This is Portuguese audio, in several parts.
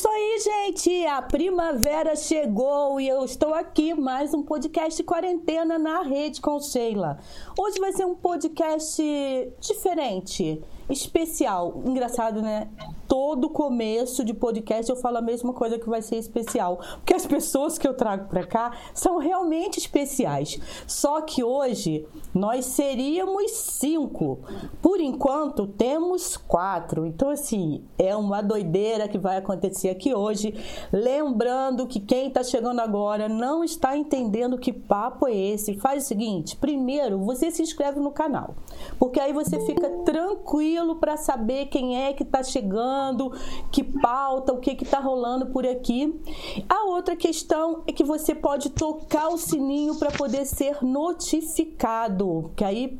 isso aí, gente! A primavera chegou e eu estou aqui mais um podcast quarentena na rede com Sheila. Hoje vai ser um podcast diferente, especial. Engraçado, né? Todo começo de podcast eu falo a mesma coisa que vai ser especial. Porque as pessoas que eu trago para cá são realmente especiais. Só que hoje nós seríamos cinco. Por enquanto temos quatro. Então, assim, é uma doideira que vai acontecer aqui hoje. Lembrando que quem está chegando agora não está entendendo que papo é esse. Faz o seguinte: primeiro você se inscreve no canal. Porque aí você fica tranquilo para saber quem é que está chegando falando, que pauta, o que está rolando por aqui. A outra questão é que você pode tocar o sininho para poder ser notificado, que aí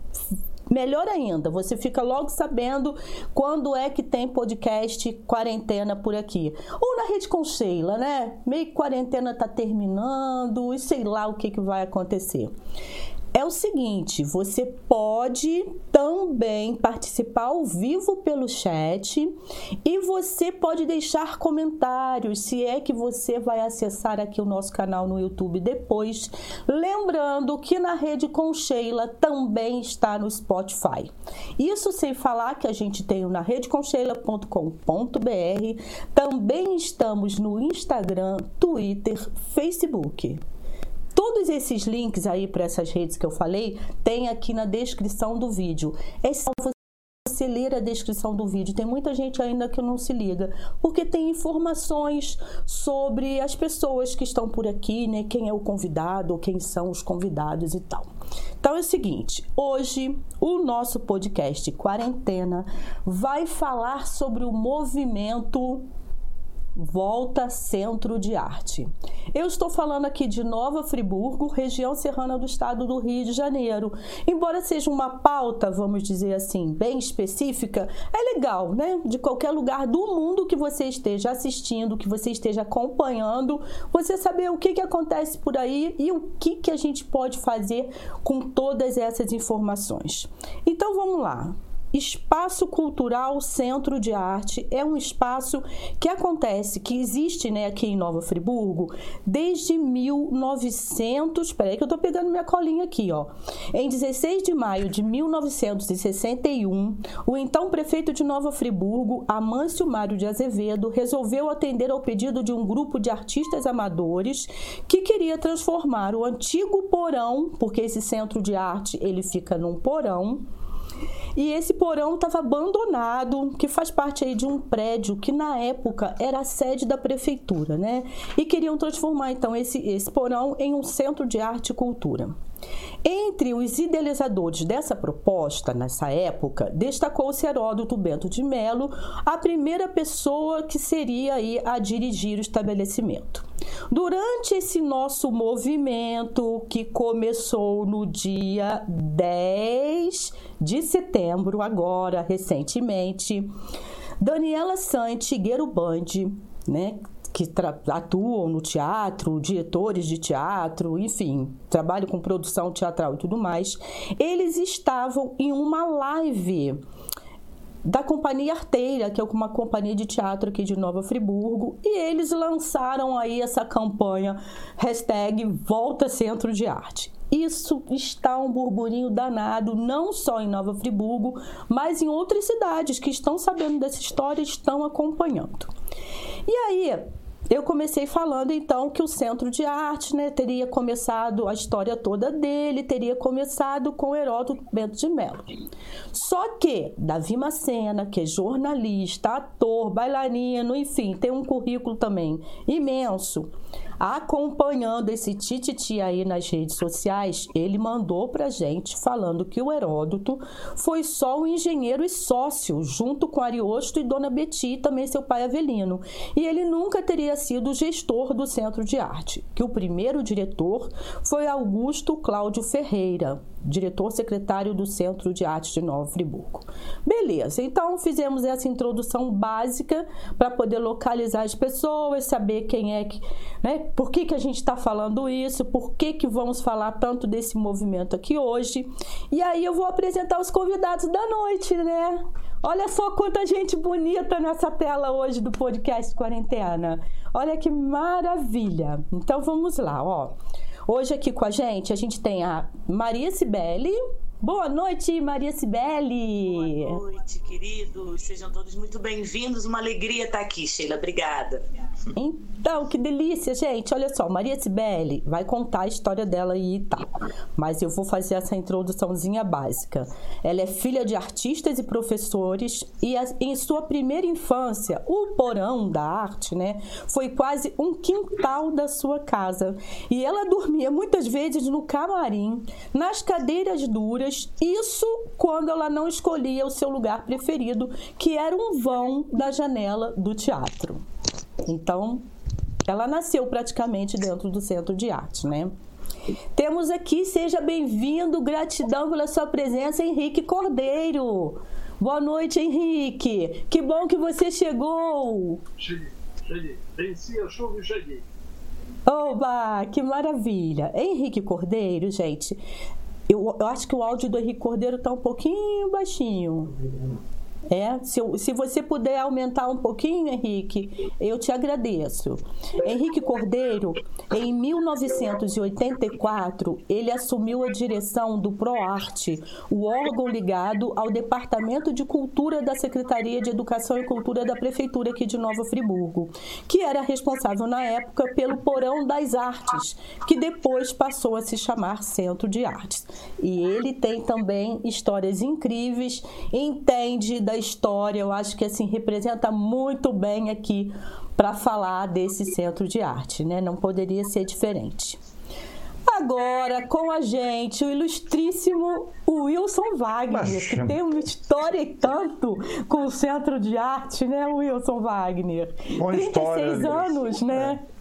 Melhor ainda, você fica logo sabendo quando é que tem podcast quarentena por aqui. Ou na rede com Sheila, né? Meio que quarentena tá terminando e sei lá o que, que vai acontecer é o seguinte: você pode também participar ao vivo pelo chat e você pode deixar comentários se é que você vai acessar aqui o nosso canal no YouTube depois. Lembrando que na rede com Sheila também está no Spotify. Isso sem falar que a gente tem na redeconcheila.com.br. Também estamos no Instagram, Twitter, Facebook. Todos esses links aí para essas redes que eu falei tem aqui na descrição do vídeo. É só você ler a descrição do vídeo. Tem muita gente ainda que não se liga, porque tem informações sobre as pessoas que estão por aqui, né? Quem é o convidado, quem são os convidados e tal. Então é o seguinte, hoje o nosso podcast Quarentena vai falar sobre o movimento Volta Centro de Arte. Eu estou falando aqui de Nova Friburgo, região serrana do estado do Rio de Janeiro. Embora seja uma pauta, vamos dizer assim, bem específica, é legal, né? De qualquer lugar do mundo que você esteja assistindo, que você esteja acompanhando, você saber o que, que acontece por aí e o que, que a gente pode fazer com todas essas informações. Então vamos lá. Espaço Cultural Centro de Arte é um espaço que acontece, que existe né, aqui em Nova Friburgo desde 1900. Peraí, que eu tô pegando minha colinha aqui, ó. Em 16 de maio de 1961, o então prefeito de Nova Friburgo, Amâncio Mário de Azevedo, resolveu atender ao pedido de um grupo de artistas amadores que queria transformar o antigo porão, porque esse centro de arte ele fica num porão e esse porão estava abandonado, que faz parte aí de um prédio que na época era a sede da prefeitura, né? E queriam transformar então esse, esse porão em um centro de arte e cultura. Entre os idealizadores dessa proposta, nessa época, destacou-se Heródoto Bento de Melo, a primeira pessoa que seria aí a dirigir o estabelecimento. Durante esse nosso movimento, que começou no dia 10 de setembro, agora recentemente, Daniela Sante Guerubandi, né, que atuam no teatro, diretores de teatro, enfim, trabalham com produção teatral e tudo mais, eles estavam em uma live da Companhia Arteira, que é uma companhia de teatro aqui de Nova Friburgo, e eles lançaram aí essa campanha hashtag Volta Centro de Arte. Isso está um burburinho danado, não só em Nova Friburgo, mas em outras cidades que estão sabendo dessa história e estão acompanhando. E aí, eu comecei falando então que o Centro de Arte né, teria começado a história toda dele, teria começado com Heródoto Bento de Mello. Só que Davi Macena, que é jornalista, ator, bailarino, enfim, tem um currículo também imenso acompanhando esse tititi aí nas redes sociais, ele mandou pra gente falando que o Heródoto foi só um engenheiro e sócio, junto com Ariosto e Dona Beti, também seu pai Avelino. E ele nunca teria sido gestor do Centro de Arte, que o primeiro diretor foi Augusto Cláudio Ferreira. diretor secretário do Centro de Arte de Nova Friburgo. Beleza, então fizemos essa introdução básica para poder localizar as pessoas, saber quem é que, né, por que, que a gente está falando isso, por que, que vamos falar tanto desse movimento aqui hoje. E aí eu vou apresentar os convidados da noite, né? Olha só quanta gente bonita nessa tela hoje do podcast Quarentena. Olha que maravilha. Então vamos lá, ó. Hoje aqui com a gente, a gente tem a Maria Cibele. Boa noite, Maria Cibele. Boa noite, queridos. Sejam todos muito bem-vindos. Uma alegria estar aqui, Sheila. Obrigada. Então, que delícia, gente. Olha só, Maria Cibele vai contar a história dela aí e tá. Mas eu vou fazer essa introduçãozinha básica. Ela é filha de artistas e professores e em sua primeira infância, o porão da arte, né, foi quase um quintal da sua casa. E ela dormia muitas vezes no camarim, nas cadeiras duras, isso quando ela não escolhia o seu lugar preferido, que era um vão da janela do teatro. Então, ela nasceu praticamente dentro do centro de arte, né? Temos aqui, seja bem-vindo, gratidão pela sua presença, Henrique Cordeiro. Boa noite, Henrique. Que bom que você chegou. Cheguei, cheguei. Venci a chuva e cheguei. Oba, que maravilha. Henrique Cordeiro, gente, eu, eu acho que o áudio do Henrique Cordeiro está um pouquinho baixinho. É, se, se você puder aumentar um pouquinho, Henrique, eu te agradeço. Henrique Cordeiro, em 1984, ele assumiu a direção do ProArte, o órgão ligado ao Departamento de Cultura da Secretaria de Educação e Cultura da Prefeitura aqui de Nova Friburgo, que era responsável na época pelo Porão das Artes, que depois passou a se chamar Centro de Artes. E ele tem também histórias incríveis, entende da história, eu acho que assim representa muito bem aqui para falar desse centro de arte, né? Não poderia ser diferente. Agora com a gente o ilustríssimo Wilson Wagner, Mas, que tem uma história e tanto com o Centro de Arte, né, Wilson Wagner? Boa 36 história, anos, né? É,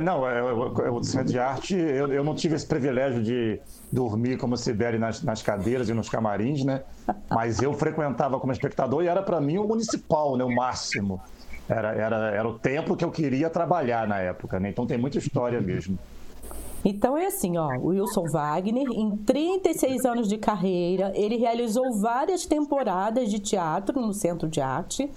não, é, é, o Centro de Arte, eu, eu não tive esse privilégio de dormir como se nas, nas cadeiras e nos camarins, né? Mas eu frequentava como espectador e era para mim o municipal, né? O máximo. Era, era, era o templo que eu queria trabalhar na época, né? Então tem muita história mesmo. Então é assim, ó, o Wilson Wagner, em 36 anos de carreira, ele realizou várias temporadas de teatro no Centro de Arte,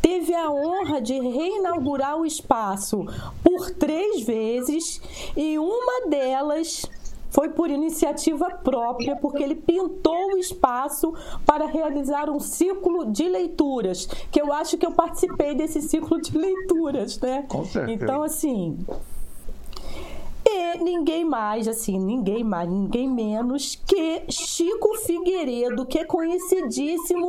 teve a honra de reinaugurar o espaço por três vezes e uma delas foi por iniciativa própria, porque ele pintou o espaço para realizar um ciclo de leituras, que eu acho que eu participei desse ciclo de leituras, né? Com certeza. Então, assim, e ninguém mais, assim, ninguém mais, ninguém menos que Chico Figueiredo, que é conhecidíssimo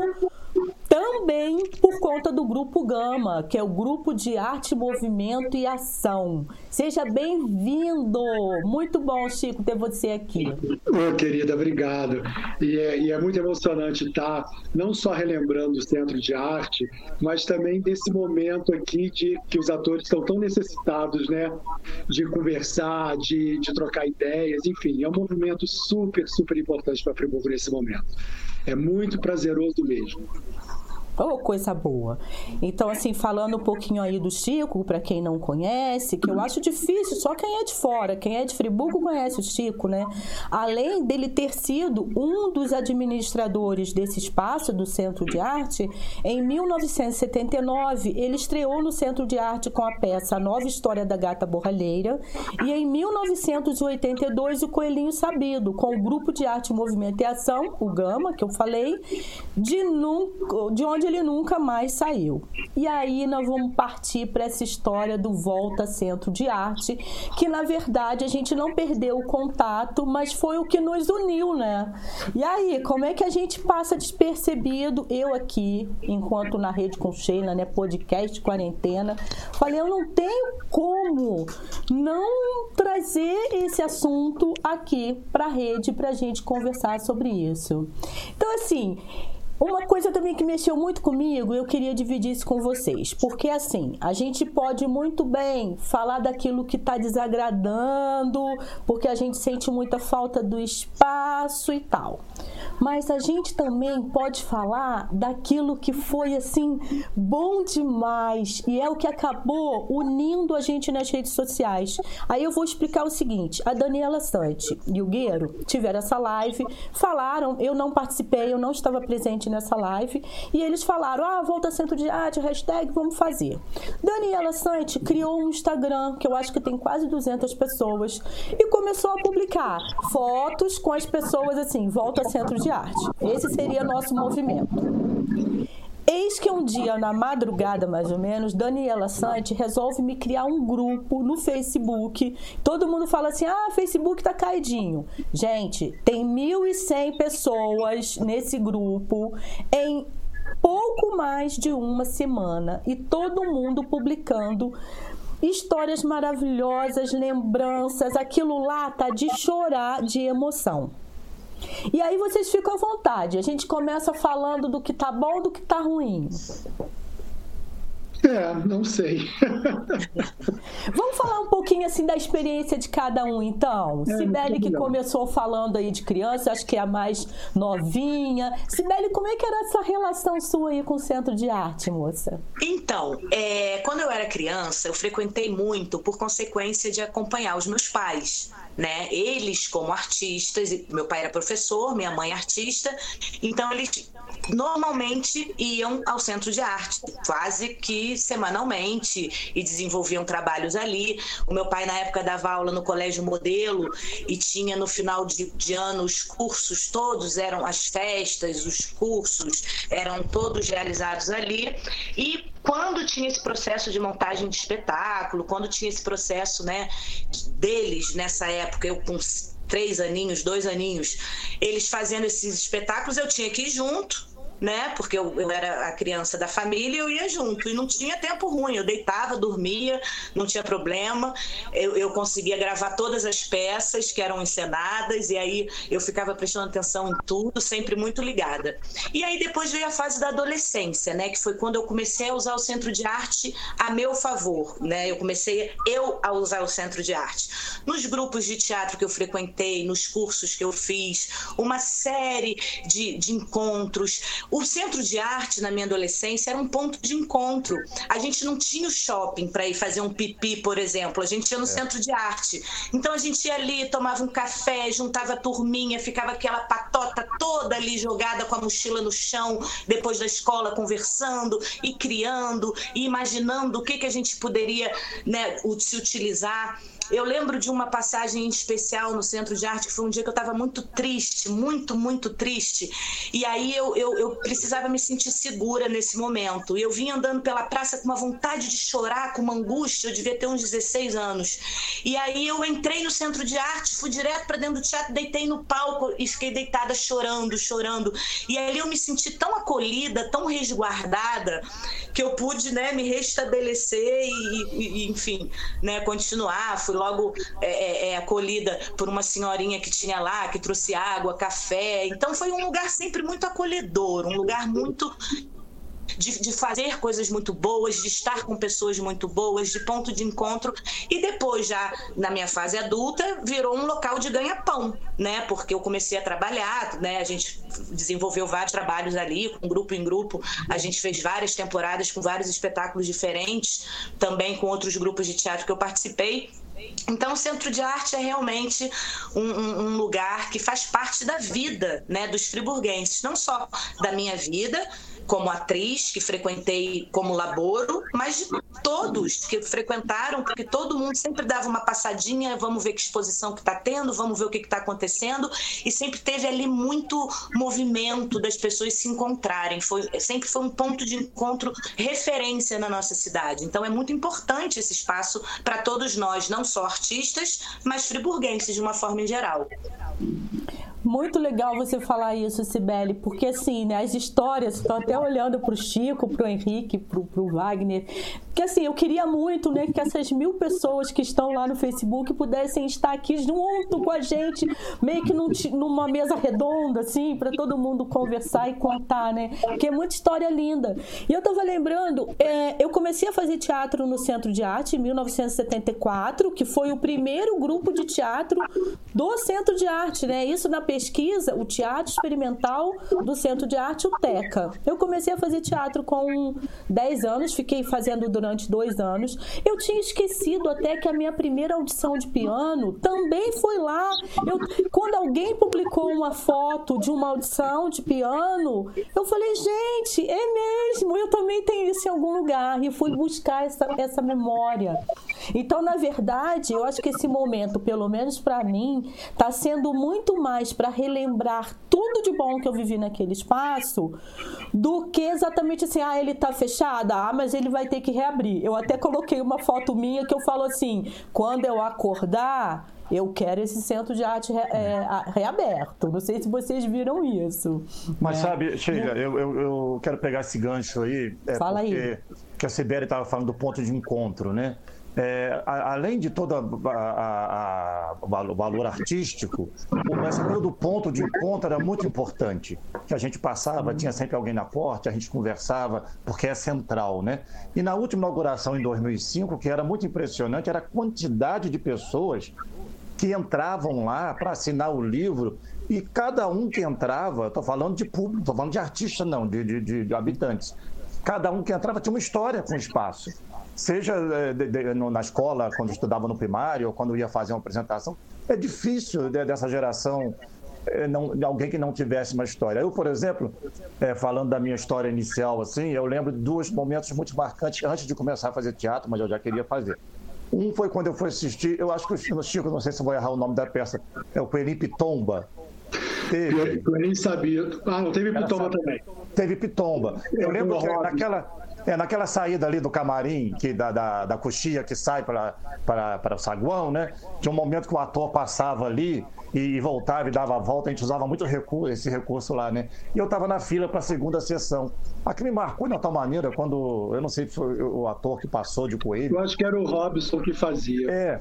também por conta do Grupo Gama, que é o Grupo de Arte, Movimento e Ação. Seja bem-vindo! Muito bom, Chico, ter você aqui. Ô, querida, obrigado. E é, e é, muito emocionante estar não só relembrando o Centro de Arte, mas também desse momento aqui de que os atores estão tão necessitados, né? De conversar, de, de trocar ideias, enfim, é um movimento super, super importante para Friburgo nesse momento. É muito prazeroso mesmo. Oh, coisa boa. Então, assim, falando um pouquinho aí do Chico, para quem não conhece, que eu acho difícil, só quem é de fora, quem é de Friburgo conhece o Chico, né? Além dele ter sido um dos administradores desse espaço do Centro de Arte, em 1979 ele estreou no Centro de Arte com a peça A Nova História da Gata Borralheira e em 1982 o Coelhinho Sabido, com o Grupo de Arte, Movimento e Ação, o Gama, que eu falei, de, num, de onde onde ele nunca mais saiu. E aí nós vamos partir para essa história do Volta Centro de Arte, que na verdade a gente não perdeu o contato, mas foi o que nos uniu, né? E aí, como é que a gente passa despercebido? Eu aqui, enquanto na Rede com Sheila, né, podcast quarentena, falei, eu não tenho como não trazer esse assunto aqui para a rede para a gente conversar sobre isso. Então, assim, Uma coisa também que mexeu muito comigo, eu queria dividir isso com vocês. Porque assim, a gente pode muito bem falar daquilo que está desagradando, porque a gente sente muita falta do espaço e tal. Mas a gente também pode falar daquilo que foi assim bom demais e é o que acabou unindo a gente nas redes sociais. Aí eu vou explicar o seguinte: a Daniela Sante e o Gueiro tiveram essa live, falaram, eu não participei, eu não estava presente nessa live, e eles falaram: ah, volta centro de arte, hashtag, vamos fazer. Daniela Sante criou um Instagram, que eu acho que tem quase 200 pessoas, e começou a publicar fotos com as pessoas assim, volta centro de arte. Esse seria nosso movimento. Eis que um dia, na madrugada mais ou menos, Daniela Sante resolve me criar um grupo no Facebook. Todo mundo fala assim: ah, Facebook tá caidinho. Gente, tem 1.100 pessoas nesse grupo em pouco mais de uma semana e todo mundo publicando histórias maravilhosas, lembranças. Aquilo lá tá de chorar de emoção. E aí vocês ficam à vontade. A gente começa falando do que tá bom, do que tá ruim. É, não sei. Vamos falar um pouquinho assim da experiência de cada um, então. É, Sibeli, que começou falando aí de criança, acho que é a mais novinha. Sibeli, como é que era essa relação sua aí com o Centro de Arte, moça? Então, é, quando eu era criança, eu frequentei muito por consequência de acompanhar os meus pais né? Eles como artistas, meu pai era professor, minha mãe artista, então eles normalmente iam ao centro de arte, quase que semanalmente, e desenvolviam trabalhos ali. O meu pai, na época, dava aula no Colégio Modelo e tinha no final de, de ano os cursos todos, eram as festas, os cursos, eram todos realizados ali. E quando tinha esse processo de montagem de espetáculo, quando tinha esse processo né, deles nessa época, eu com três aninhos, dois aninhos, eles fazendo esses espetáculos, eu tinha que ir junto né? Porque eu, eu era a criança da família eu ia junto. E não tinha tempo ruim. Eu deitava, dormia, não tinha problema. Eu, eu conseguia gravar todas as peças que eram encenadas, e aí eu ficava prestando atenção em tudo, sempre muito ligada. E aí depois veio a fase da adolescência, né? Que foi quando eu comecei a usar o centro de arte a meu favor, né? Eu comecei eu a usar o centro de arte. Nos grupos de teatro que eu frequentei, nos cursos que eu fiz, uma série de, de encontros, o centro de arte, na minha adolescência, era um ponto de encontro. A gente não tinha o shopping para ir fazer um pipi, por exemplo. A gente ia no é. centro de arte. Então a gente ia ali, tomava um café, juntava a turminha, ficava aquela patota toda ali jogada com a mochila no chão, depois da escola, conversando e criando e imaginando o que, que a gente poderia né, se utilizar. Eu lembro de uma passagem especial no Centro de Arte, que foi um dia que eu estava muito triste, muito, muito triste. E aí eu, eu, eu, precisava me sentir segura nesse momento. E eu vim andando pela praça com uma vontade de chorar, com uma angústia. Eu devia ter uns 16 anos. E aí eu entrei no Centro de Arte, fui direto para dentro do teatro, deitei no palco e fiquei deitada chorando, chorando. E ali eu me senti tão acolhida, tão resguardada, que eu pude né, me restabelecer e, e enfim, né, continuar. Fui logo é, é, é, acolhida por uma senhorinha que tinha lá, que trouxe água, café. Então foi um lugar sempre muito acolhedor, um lugar muito de, de, fazer coisas muito boas, de estar com pessoas muito boas, de ponto de encontro. E depois, já na minha fase adulta, virou um local de ganha-pão, né? Porque eu comecei a trabalhar, né? A gente desenvolveu vários trabalhos ali, com grupo em grupo. A gente fez várias temporadas com vários espetáculos diferentes, também com outros grupos de teatro que eu participei. Então, o Centro de Arte é realmente um, um, lugar que faz parte da vida né, dos friburguenses, não só da minha vida, como atriz, que frequentei como laboro, mas de todos que frequentaram, porque todo mundo sempre dava uma passadinha, vamos ver que exposição que está tendo, vamos ver o que está acontecendo, e sempre teve ali muito movimento das pessoas se encontrarem. Foi, sempre foi um ponto de encontro referência na nossa cidade. Então é muito importante esse espaço para todos nós, não só artistas, mas friburguenses de uma forma em geral. Muito legal você falar isso, Sibeli, porque assim, né, as histórias, estou até olhando para o Chico, para o Henrique, para o Wagner, que assim, eu queria muito né, que essas mil pessoas que estão lá no Facebook pudessem estar aqui junto com a gente, meio que num, numa mesa redonda, assim, para todo mundo conversar e contar, né? Porque é muita história linda. E eu estava lembrando, é, eu comecei a fazer teatro no Centro de Arte em 1974, que foi o primeiro grupo de teatro do Centro de Arte, né? Isso na pesquisa, o Teatro Experimental do Centro de Arte, o TECA. Eu comecei a fazer teatro com 10 anos, fiquei fazendo durante dois anos. Eu tinha esquecido até que a minha primeira audição de piano também foi lá. Eu, quando alguém publicou uma foto de uma audição de piano, eu falei, gente, é mesmo, eu também tenho isso em algum lugar. E fui buscar essa, essa memória. Então, na verdade, eu acho que esse momento, pelo menos para mim, está sendo muito mais para relembrar tudo de bom que eu vivi naquele espaço do que exatamente assim, ah, ele está fechado, ah, mas ele vai ter que reabrir. Eu até coloquei uma foto minha que eu falo assim: quando eu acordar, eu quero esse centro de arte é, reaberto. Não sei se vocês viram isso. Mas é. sabe, Sheila, eu, eu, eu, quero pegar esse gancho aí. É Fala porque, aí. Que a Sibeli estava falando do ponto de encontro, né? É, além de todo o valor artístico, coisa do ponto de encontro era muito importante. Que a gente passava, tinha sempre alguém na porta, a gente conversava, porque é central, né? E na última inauguração em 2005, que era muito impressionante, era a quantidade de pessoas que entravam lá para assinar o livro e cada um que entrava, estou falando de público, estou falando de artista não, de, de, de habitantes, cada um que entrava tinha uma história com o espaço seja eh, de, de, no, na escola, quando estudava no primário, ou quando ia fazer uma apresentação. É difícil de, dessa geração eh, não, de alguém que não tivesse uma história. Eu, por exemplo, é, falando da minha história inicial, assim, eu lembro de dois momentos muito marcantes antes de começar a fazer teatro, mas eu já queria fazer. Um foi quando eu fui assistir, eu acho que o Chico, não sei se vou errar o nome da peça, é o Coelhinho Pitomba. Teve. Eu nem sabia. Ah, não teve Pitomba também. Teve Pitomba. Eu lembro que naquela, é, naquela saída ali do camarim, que, da, da, da coxia que sai para o saguão, né? Tinha um momento que o ator passava ali e, e, voltava e dava a volta, a gente usava muito recurso, esse recurso lá, né? E eu estava na fila para a segunda sessão. Aqui me marcou de uma tal maneira, quando, eu não sei se foi o ator que passou de coelho. Eu acho que era o Robson que fazia. É,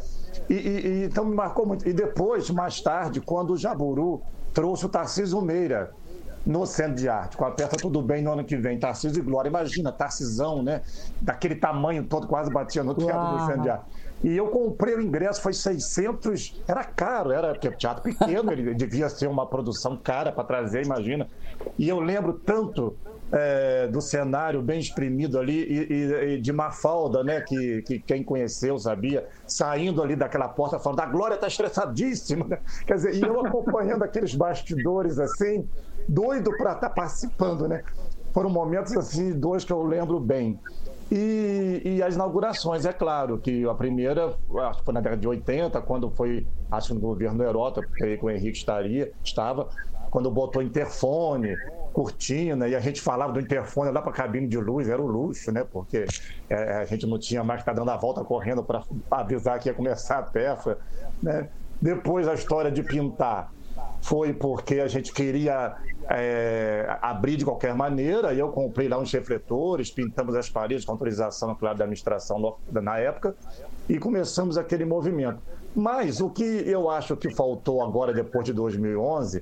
e, e, então me marcou muito. E depois, mais tarde, quando o Jaburu trouxe o Tarcísio Meira, no Centro de Arte, com a peça Tudo Bem no ano que vem, Tarcísio e Glória. Imagina, Tarcisão, né? Daquele tamanho todo, quase batia no teatro do Centro de Arte. E eu comprei o ingresso, foi 600, era caro, era porque teatro pequeno, ele devia ser uma produção cara para trazer, imagina. E eu lembro tanto é, do cenário bem exprimido ali e, e, e, de Mafalda, né, que, que quem conheceu sabia, saindo ali daquela porta falando, a Glória está estressadíssima, né? quer dizer, e eu acompanhando aqueles bastidores assim, doido para estar tá participando, né? Foram momentos assim, dois que eu lembro bem. E, e, as inaugurações, é claro, que a primeira, acho que foi na década de 80, quando foi, acho que no governo Herota, porque o Henrique estaria, estava, quando botou interfone, cortina, e a gente falava do interfone lá para a cabine de luz, era o luxo, né? Porque é, a gente não tinha mais que estar dando a volta correndo para avisar que ia começar a peça, né? Depois a história de pintar foi porque a gente queria é, abrir de qualquer maneira, e eu comprei lá uns refletores, pintamos as paredes com autorização, claro, da administração na época, e começamos aquele movimento. Mas o que eu acho que faltou agora, depois de 2011,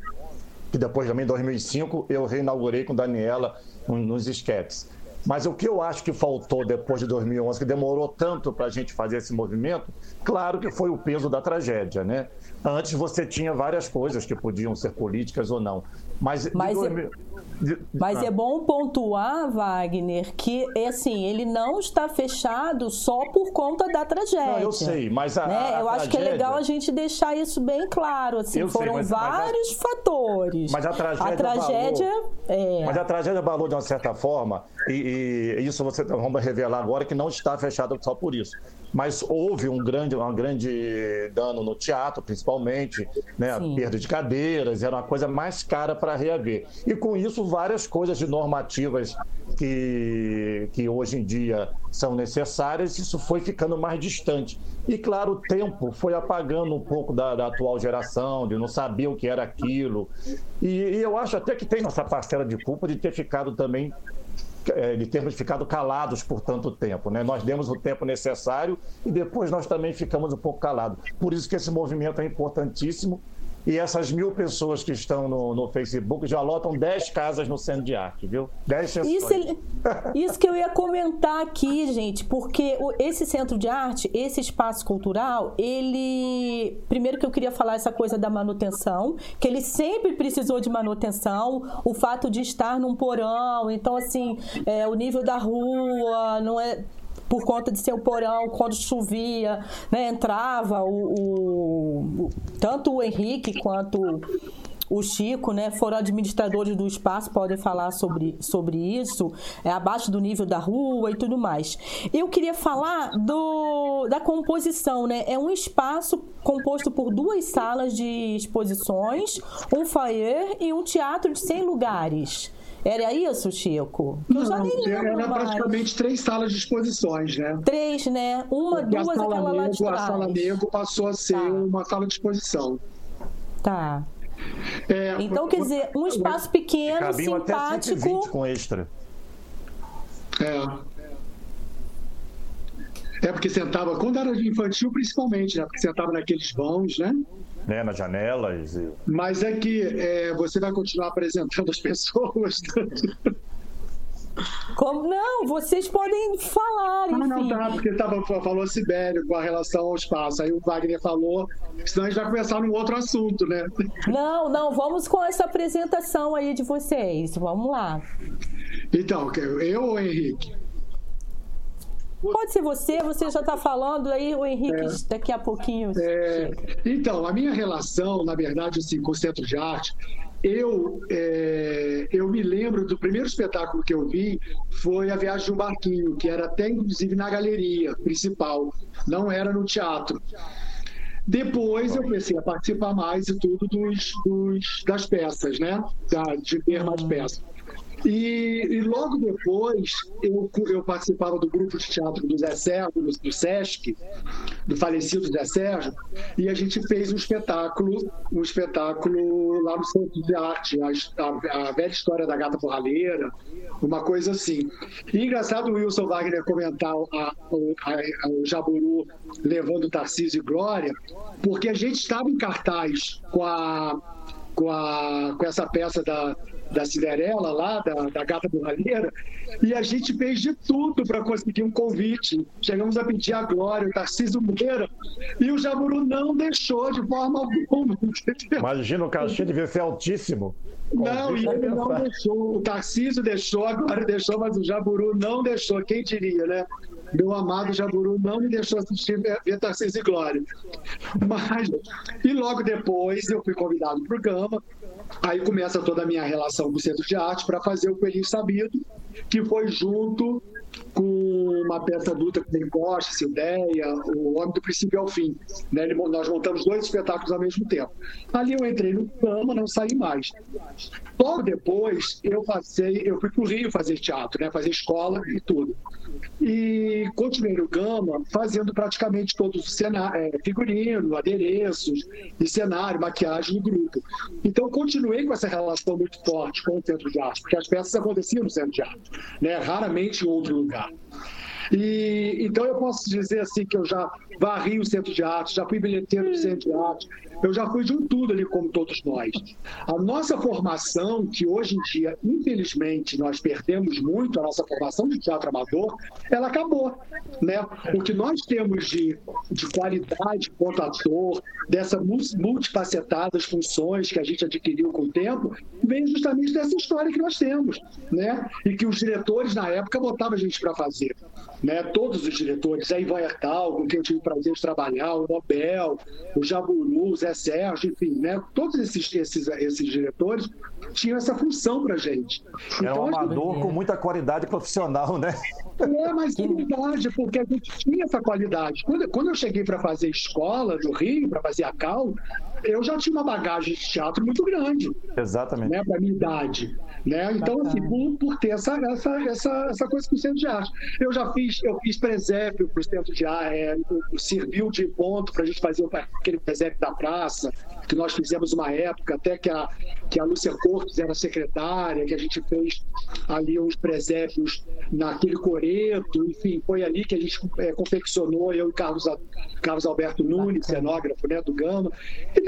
que depois também, em 2005, eu reinaugurei com Daniela nos esquetes. Mas o que eu acho que faltou depois de 2011, que demorou tanto para a gente fazer esse movimento, claro que foi o peso da tragédia, né? Antes você tinha várias coisas que podiam ser políticas ou não. Mas, Mas, é, mas ah. é bom pontuar, Wagner, que é assim, ele não está fechado só por conta da tragédia. Não, eu sei, mas a, né? a, Eu acho que é legal a gente deixar isso bem claro. Assim, eu foram sei, mas, vários mas a, fatores. Mas a tragédia. A tragédia é... Mas a tragédia valor de uma certa forma, e, e isso você vamos revelar agora que não está fechado só por isso mas houve um grande, um grande dano no teatro, principalmente, né? a perda de cadeiras, era uma coisa mais cara para reaver. E com isso, várias coisas de normativas que, que hoje em dia são necessárias, isso foi ficando mais distante. E, claro, o tempo foi apagando um pouco da, da atual geração, de não saber o que era aquilo. E, e, eu acho até que tem nossa parcela de culpa de ter ficado também de termos ficado calados por tanto tempo. Né? Nós demos o tempo necessário e depois nós também ficamos um pouco calados. Por isso que esse movimento é importantíssimo e essas mil pessoas que estão no, no Facebook já lotam 10 casas no centro de arte, viu? 10 sessões. Isso, isso que eu ia comentar aqui, gente, porque esse centro de arte, esse espaço cultural, ele. Primeiro que eu queria falar essa coisa da manutenção, que ele sempre precisou de manutenção, o fato de estar num porão, então, assim, é, o nível da rua não é por conta de ser o porão, quando chovia, né, entrava o, o, tanto o Henrique quanto o Chico, né, foram administradores do espaço, podem falar sobre, sobre isso, é, abaixo do nível da rua e tudo mais. Eu queria falar do, da composição, né? É um espaço composto por duas salas de exposições, um foyer e um teatro de 100 lugares. Era isso, Chico? Não, eu já nem lembro era mais. praticamente três salas de exposições, né? Três, né? Uma, Porque duas, aquela lá de trás. A sala Nego passou a ser tá. uma sala de exposição. Tá. É, então, quer dizer, um espaço pequeno, simpático. Até com extra. É. É porque sentava, quando era infantil principalmente, né? Porque sentava naqueles vãos, né? Né, nas janelas. E... Mas é que é, você vai continuar apresentando as pessoas. Como? Não, vocês podem falar. Enfim. Ah, não, tá, porque tava, falou Sibério com a relação ao espaço. Aí o Wagner falou, senão a gente vai começar num outro assunto, né? Não, não, vamos com essa apresentação aí de vocês. Vamos lá. Então, eu ou Henrique? Pode ser você, você já está falando, aí o Henrique é, daqui a pouquinho. É, então, a minha relação, na verdade, assim, com o Centro de Arte, eu, é, eu me lembro do primeiro espetáculo que eu vi foi A Viagem de um Barquinho, que era até inclusive na galeria principal, não era no teatro. Depois eu comecei a participar mais e tudo dos, dos das peças, né? de ver mais hum. peças. E, e, logo depois eu, eu, participava do grupo de teatro do Zé Sérgio, do, do Sesc, do falecido Zé Sérgio, e a gente fez um espetáculo, um espetáculo lá no Centro de Arte, a, a, a velha história da gata borralheira, uma coisa assim. E engraçado o Wilson Wagner comentar a, a, o Jaburu levando Tarcísio e Glória, porque a gente estava em cartaz com a com, a, com essa peça da, da Cinderela lá, da, da Gata Borralheira, e a gente fez de tudo para conseguir um convite. Chegamos a pedir a Glória, o Tarcísio Meira, e o Jaburu não deixou de forma alguma. Imagina o cachê devia ser altíssimo. Não, e ele não deixou. O Tarcísio deixou, a Glória deixou, mas o Jaburu não deixou. Quem diria, né? Meu amado Jaburu não me deixou assistir ver Tarcísio e Glória. Mas, e logo depois eu fui convidado para o Gama, Aí começa toda a minha relação com o Centro de Arte para fazer o Coelhinho Sabido, que foi junto com uma peça adulta com Ben Costa, Sildeia, O Homem do Princípio ao Fim. Né? Nós montamos dois espetáculos ao mesmo tempo. Ali eu entrei no cama, não saí mais. Logo depois, eu passei, eu fui para o Rio fazer teatro, né? fazer escola e tudo. E continuei no Gama fazendo praticamente todos os cenários, é, figurino, adereços e cenário, maquiagem no grupo. Então, continuei com essa relação muito forte com o Centro de Arte, porque as peças aconteciam no Centro de Arte, né? raramente em outro lugar. E, então eu posso dizer assim que eu já varri o centro de arte, já fui bilheteiro do centro de arte, eu já fui de um tudo ali, como todos nós. A nossa formação, que hoje em dia, infelizmente, nós perdemos muito, a nossa formação de teatro amador, ela acabou. Né? O que nós temos de, de qualidade quanto ator, dessas multifacetadas funções que a gente adquiriu com o tempo, vem justamente dessa história que nós temos. Né? E que os diretores, na época, botavam a gente para fazer. Né? Todos os diretores, a Ivan Hertal, com quem eu tive o prazer de trabalhar, o Nobel, o Jaburu, o Zé Sérgio, enfim, né? todos esses, esses, esses diretores tinham essa função para gente. Era então, um amador gente... com muita qualidade profissional, né? É, mas é verdade, porque a gente tinha essa qualidade. Quando, quando eu cheguei para fazer escola no Rio, para fazer a Cal, eu já tinha uma bagagem de teatro muito grande. Exatamente. Né, para minha idade. Né? Então, assim, por, por, ter essa, essa, essa, essa coisa com o centro de arte. Eu já fiz, eu fiz presépio para o centro de arte, é, serviu de ponto para a gente fazer aquele presépio da praça, que nós fizemos uma época, até que a, que a Lúcia Cortes era secretária, que a gente fez ali uns presépios naquele coreto, enfim, foi ali que a gente é, confeccionou, eu e Carlos, Carlos Alberto Nunes, cenógrafo né, do Gama.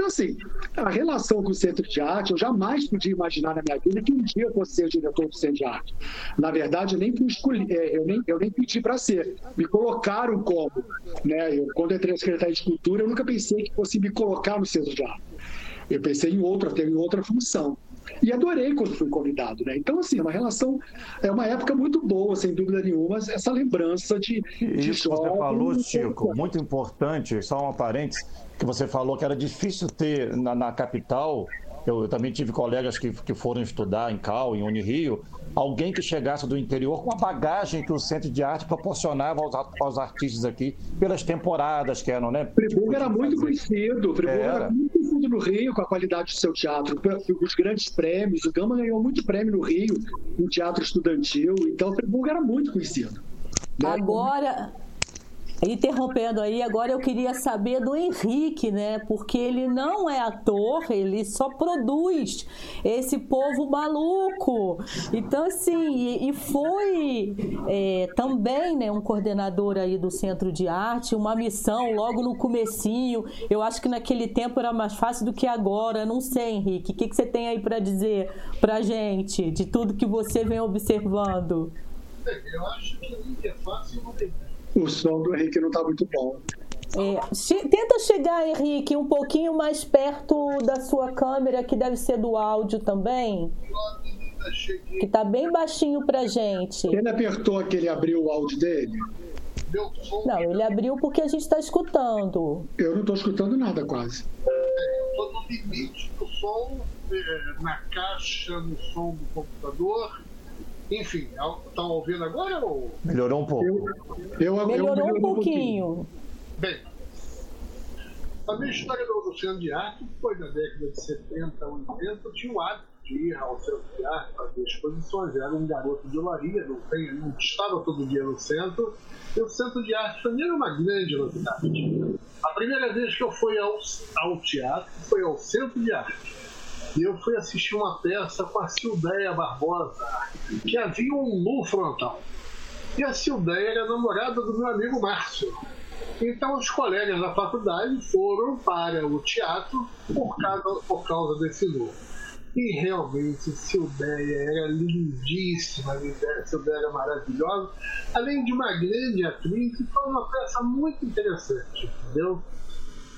Então, assim, a relação com o Centro de Arte, eu jamais podia imaginar na minha vida que um dia eu fosse ser diretor do Centro de Arte. Na verdade, eu nem, escolhi, é, eu nem, eu nem pedi para ser, me colocaram como. Né? Eu, quando entrei na Secretaria de Cultura, eu nunca pensei que fosse me colocar no Centro de Arte. Eu pensei em outra, até em outra função. E adorei quando fui convidado, né? Então, assim, é uma relação, é uma época muito boa, sem dúvida nenhuma, essa lembrança de. de Isso que você falou, Chico, muito importante, só uma parênteses, que você falou que era difícil ter na, na capital. Eu, eu, também tive colegas que, que foram estudar em Cal, em Unirio, alguém que chegasse do interior com a bagagem que o Centro de Arte proporcionava aos, aos artistas aqui, pelas temporadas que eram, né? Friburgo tipo, era muito fazer. conhecido, Friburgo era. era. muito conhecido no Rio com a qualidade do seu teatro, os grandes prêmios, o Gama ganhou muito prêmio no Rio, no teatro estudantil, então Friburgo era muito conhecido. Né? Agora, Interrompendo aí, agora eu queria saber do Henrique, né? Porque ele não é ator, ele só produz esse povo maluco. Então, assim, e, foi é, também né, um coordenador aí do Centro de Arte, uma missão logo no comecinho. Eu acho que naquele tempo era mais fácil do que agora. Não sei, Henrique, o que, que você tem aí para dizer pra gente de tudo que você vem observando? Eu acho que a interface não tem o som do Henrique não está muito bom. É, che tenta chegar, Henrique, um pouquinho mais perto da sua câmera, que deve ser do áudio também. Que está bem baixinho pra gente. Ele apertou aquele abriu o áudio dele? Não, ele abriu porque a gente está escutando. Eu não estou escutando nada quase. Estou no limite do som, é, na caixa, no som do computador enfim, estão ouvindo agora ou. Melhorou um pouco. Eu, eu, Melhorou eu, um pouquinho. Bem, a minha história do Luciano de Arte foi na década de 70, 80. Eu tinha o hábito de ir ao centro de arte, fazer exposições. Eu era um garoto de olaria, não, tem, não estava todo dia no centro. E o centro de arte para mim era uma grande novidade. A primeira vez que eu fui ao, ao teatro foi ao centro de arte e eu fui assistir uma peça com a Sildeia Barbosa, que havia um nu frontal. E a Sildeia era namorada do meu amigo Márcio. Então os colegas da faculdade foram para o teatro por causa, por causa desse nu. E realmente Sildeia era lindíssima, Sildeia era maravilhosa, além de uma grande atriz, foi uma peça muito interessante, entendeu?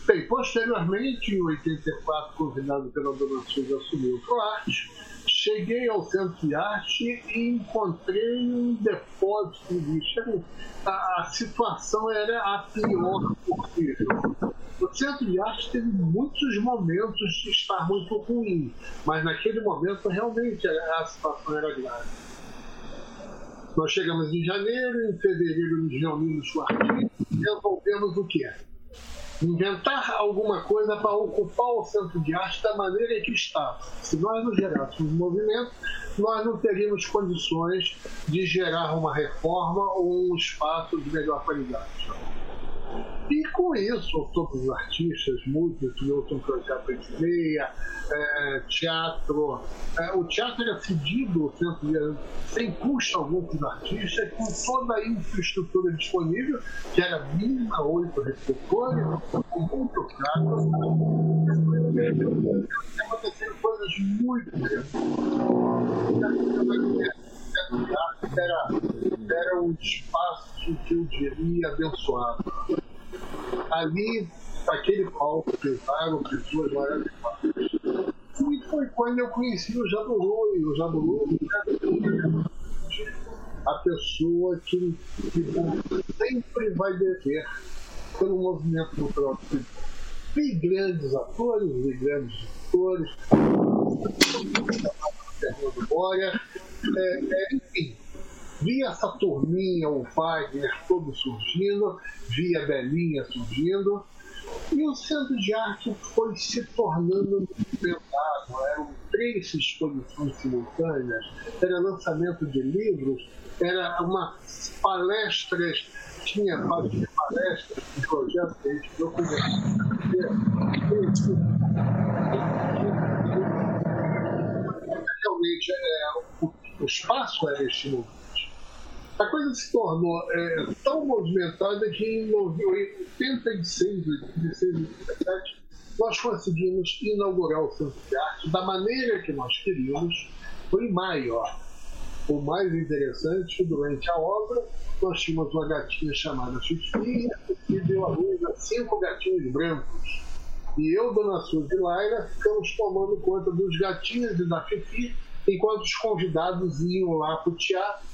Bem, posteriormente, em 84, convidado pela Dona Silvia, assumir o ProArte, cheguei ao Centro de Arte e encontrei um depósito de lixo. A, a situação era a pior possível. O Centro de Arte teve muitos momentos de estar muito ruim, mas naquele momento realmente a, situação era grave. Nós chegamos em janeiro, em fevereiro nos reunimos com e resolvemos o que é? Inventar alguma coisa para ocupar o centro de arte da maneira que está. Se nós não gerássemos movimento, nós não teríamos condições de gerar uma reforma ou um espaço de melhor qualidade. E com isso, todos os artistas, músicos, Milton Projeto de Meia, é, teatro. É, o teatro era cedido sem custo algum para os artistas, com toda a infraestrutura disponível, que era mínima, oito refletores, com muito caro. Aconteceram coisas muito interessantes. Era, era um espaço que eu diria abençoado ali, aquele palco, pesaram pessoas maravilhosas. E foi quando eu conheci o Jabulu, e o Jabulu a pessoa que, que sempre vai dever pelo movimento cultural. Vi grandes atores, vi grandes atores, Fernando Boia, é, é, enfim, vi essa turminha, o Wagner todo surgindo, vi a Belinha surgindo, E o Centro de Arte foi se tornando movimentado. Eram três exposições simultâneas, era lançamento de livros, era uma palestras, tinha palestras, de projetos que a gente Realmente, é, o, o espaço era estimulante a coisa se tornou é, tão movimentada que em 86, 86, 87, nós conseguimos inaugurar o Centro de Arte da maneira que nós queríamos, foi maior. O mais interessante, durante a obra, nós tínhamos uma gatinha chamada Fifi, que deu a luz a cinco gatinhos brancos. E eu, Dona Suzy e Laila, ficamos tomando conta dos gatinhos e da Fifi, enquanto os convidados iam lá para o teatro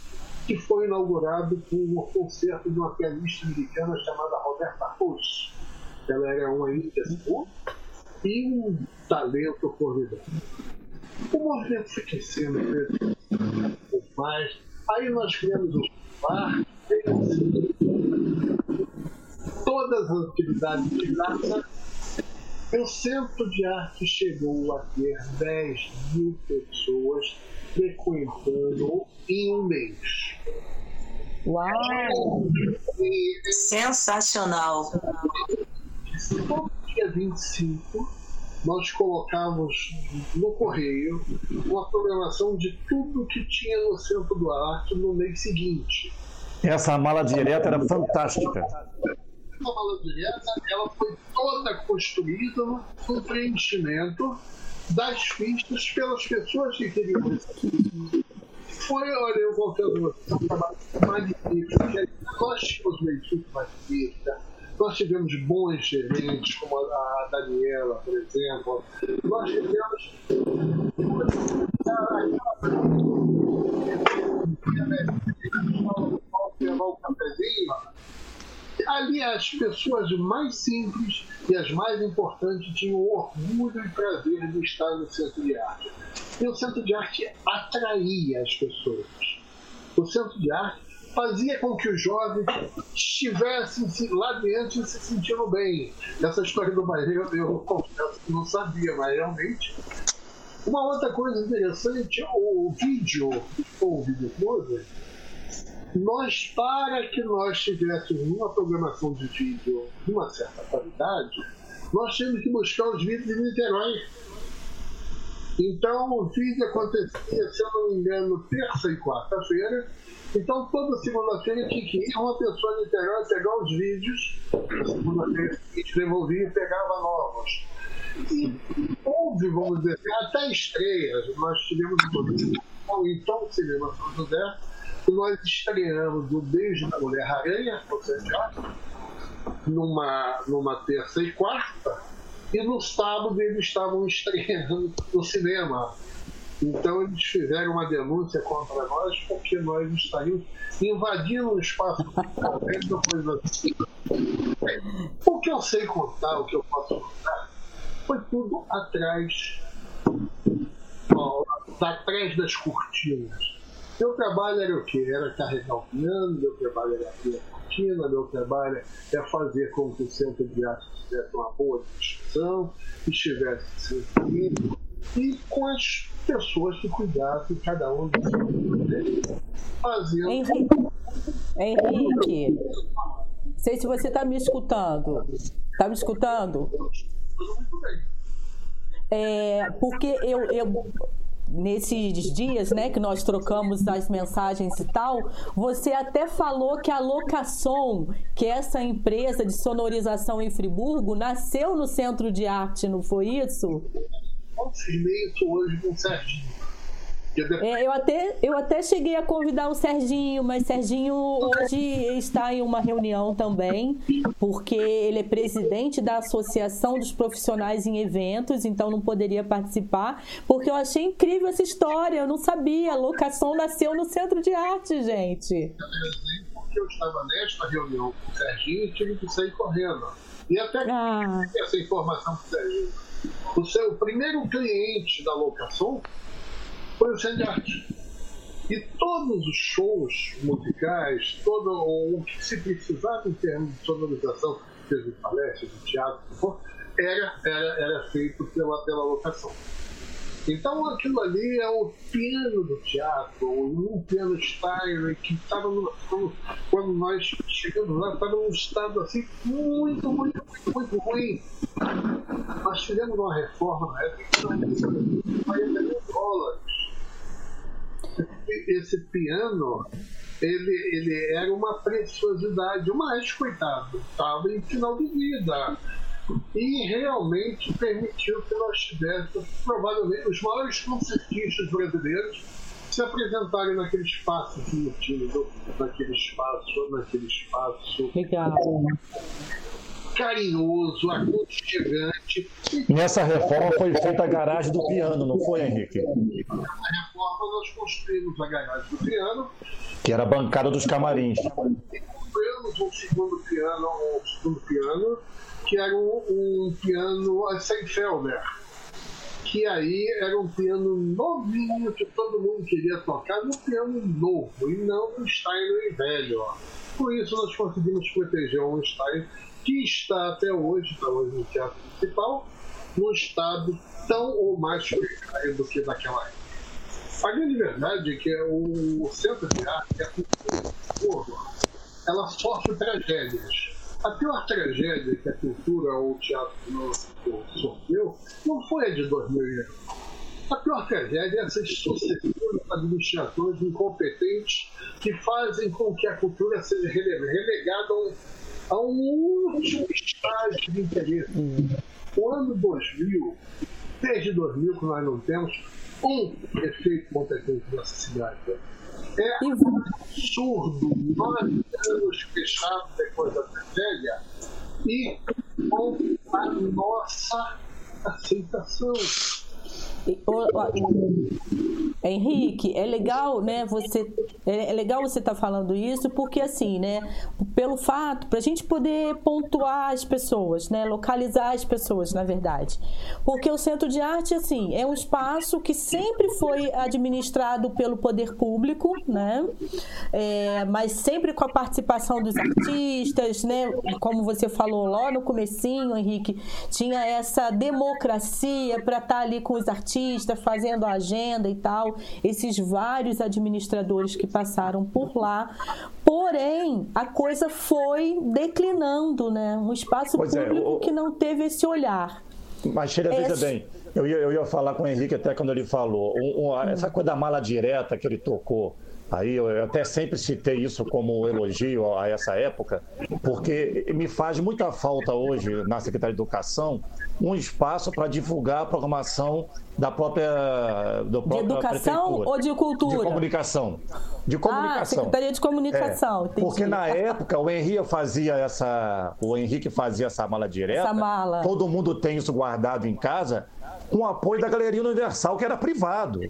que foi inaugurado com um concerto de uma pianista americana chamada Roberta Russo. Ela era uma índia e um talento formidável. O movimento foi crescendo um pouco mais. Aí nós criamos o bar, todas as atividades de graça. O Centro de Arte chegou a ter 10 mil pessoas frequentando em um mês. Uau! Sensacional! Todo dia 25, nós colocamos no correio uma programação de tudo que tinha no Centro do Arte no mês seguinte. Essa mala direta era fantástica. A mala direta ela foi toda construída no preenchimento das pistas pelas pessoas que queriam foi, olha, eu voltando um trabalho magnífico. Nós tínhamos uma equipe magnífica, nós tivemos bons gerentes, como a Daniela, por exemplo. Nós tivemos. cafezinho, ali as pessoas mais simples e as mais importantes tinham orgulho e prazer de estar no centro de arte. E o centro de arte atraía as pessoas. O centro de arte fazia com que os jovens estivessem lá dentro se sentindo bem. Essa história do bairro eu confesso que não sabia, mas realmente. Uma outra coisa interessante, o vídeo, ou o vídeo closer, nós, para que nós tivéssemos uma programação de vídeo de uma certa qualidade, nós tínhamos que buscar os vídeos de Niterói. Então, o vídeo acontecia, se eu não me engano, terça e quarta-feira. Então, toda segunda-feira tinha que ir uma pessoa de Niterói pegar os vídeos, segunda-feira devolvia e pegava novos. E houve, vamos dizer assim, até estreias. Nós tivemos o então Cinema São José, nós estreamos o Beijo da Mulher-Aranha, numa, numa terça e quarta, e no sábado eles estavam estreando no cinema. Então eles fizeram uma denúncia contra nós porque nós estaríamos invadindo o espaço coisa assim. O que eu sei contar, o que eu posso contar, foi tudo atrás, ó, atrás das cortinas. Meu trabalho era o quê? Era carregar o piano, meu trabalho era abrir a cortina, meu trabalho é fazer com que o centro de arte tivesse uma boa discussão, estivesse sempre e com as pessoas que cuidassem cada um de seu fazendo. Henrique, Henrique, não sei se você está me escutando. Está me escutando? É, porque eu, eu nesses dias, né, que nós trocamos as mensagens e tal, você até falou que a Locação, que é essa empresa de sonorização em Friburgo, nasceu no Centro de Arte, não foi isso? Hoje com Serginho. É, eu, até, eu até cheguei a convidar o Serginho, mas Serginho hoje está em uma reunião também, porque ele é presidente da Associação dos Profissionais em Eventos, então não poderia participar, porque eu achei incrível essa história, eu não sabia. A locação nasceu no Centro de Arte, gente. Porque eu estava nesta reunião com o Serginho e tive que sair correndo. E até ah. essa informação para o Serginho. O seu primeiro cliente da locação foi o Arte. E todos os shows musicais, todo o que se precisava em termos de sonorização defesa de palestra, de teatro, era, era, era feito pela, pela locação. Então aquilo ali é o piano do teatro, um piano style que estava quando nós chegamos lá, estava num estado assim muito, muito, muito, muito ruim. Nós fizemos uma reforma na época que 40 mil dólares. Esse piano, ele, ele era uma preciosidade, mas coitado, estava em final de vida e realmente permitiu que nós tivéssemos, provavelmente, os maiores concertistas brasileiros se apresentarem naquele espaço divertido, naquele espaço, naquele espaço Legal. Carinhoso, aconchegante. Nessa reforma foi feita a garagem do piano, não foi, Henrique? Nessa reforma nós construímos a garagem do piano. Que era a bancada dos camarins. E construímos um segundo piano, um segundo piano que era um, um piano Seinfelder, que aí era um piano novinho que todo mundo queria tocar, um piano novo e não um Steinway velho. Por isso nós conseguimos proteger um Stein que está até hoje, está hoje no teatro principal, num estado tão ou mais precário do que naquela época. A grande verdade é que o centro de arte, a cultura, ela sofre tragédias a pior tragédia que a cultura ou o teatro sofreu não foi a de 2000. A pior tragédia é essas sucessivos administradores incompetentes que fazem com que a cultura seja relegada a um último estágio de interesse. O ano 2000, desde 2000 que nós não temos um efeito competente nessa cidade. É absurdo nove anos fechados depois da tragédia e com a nossa aceitação. Henrique, é legal, né? Você é, é legal você estar tá falando isso porque assim, né? Pelo fato, para a gente poder pontuar as pessoas, né? Localizar as pessoas, na verdade, porque o Centro de Arte, assim, é um espaço que sempre foi administrado pelo poder público, né? É, mas sempre com a participação dos artistas, né? Como você falou lá no comecinho, Henrique, tinha essa democracia para estar tá ali com os artistas artista, fazendo a agenda e tal, esses vários administradores que passaram por lá. Porém, a coisa foi declinando, né? Um espaço pois é, público é, o... que não teve esse olhar. Mas, Sheila, veja bem, eu ia, eu ia falar com o Henrique até quando ele falou. Um, um, essa coisa da mala direta que ele tocou, Aí eu até sempre citei isso como elogio a essa época, porque me faz muita falta hoje na Secretaria de Educação um espaço para divulgar a programação da própria, do própria de educação prefeitura. ou de cultura? De comunicação. De ah, comunicação. Ah, Secretaria de Comunicação. É, porque na época o Henrique fazia essa, o Henrique fazia essa mala direta. Essa mala. Todo mundo tem isso guardado em casa, com o apoio da Galeria Universal, que era privado.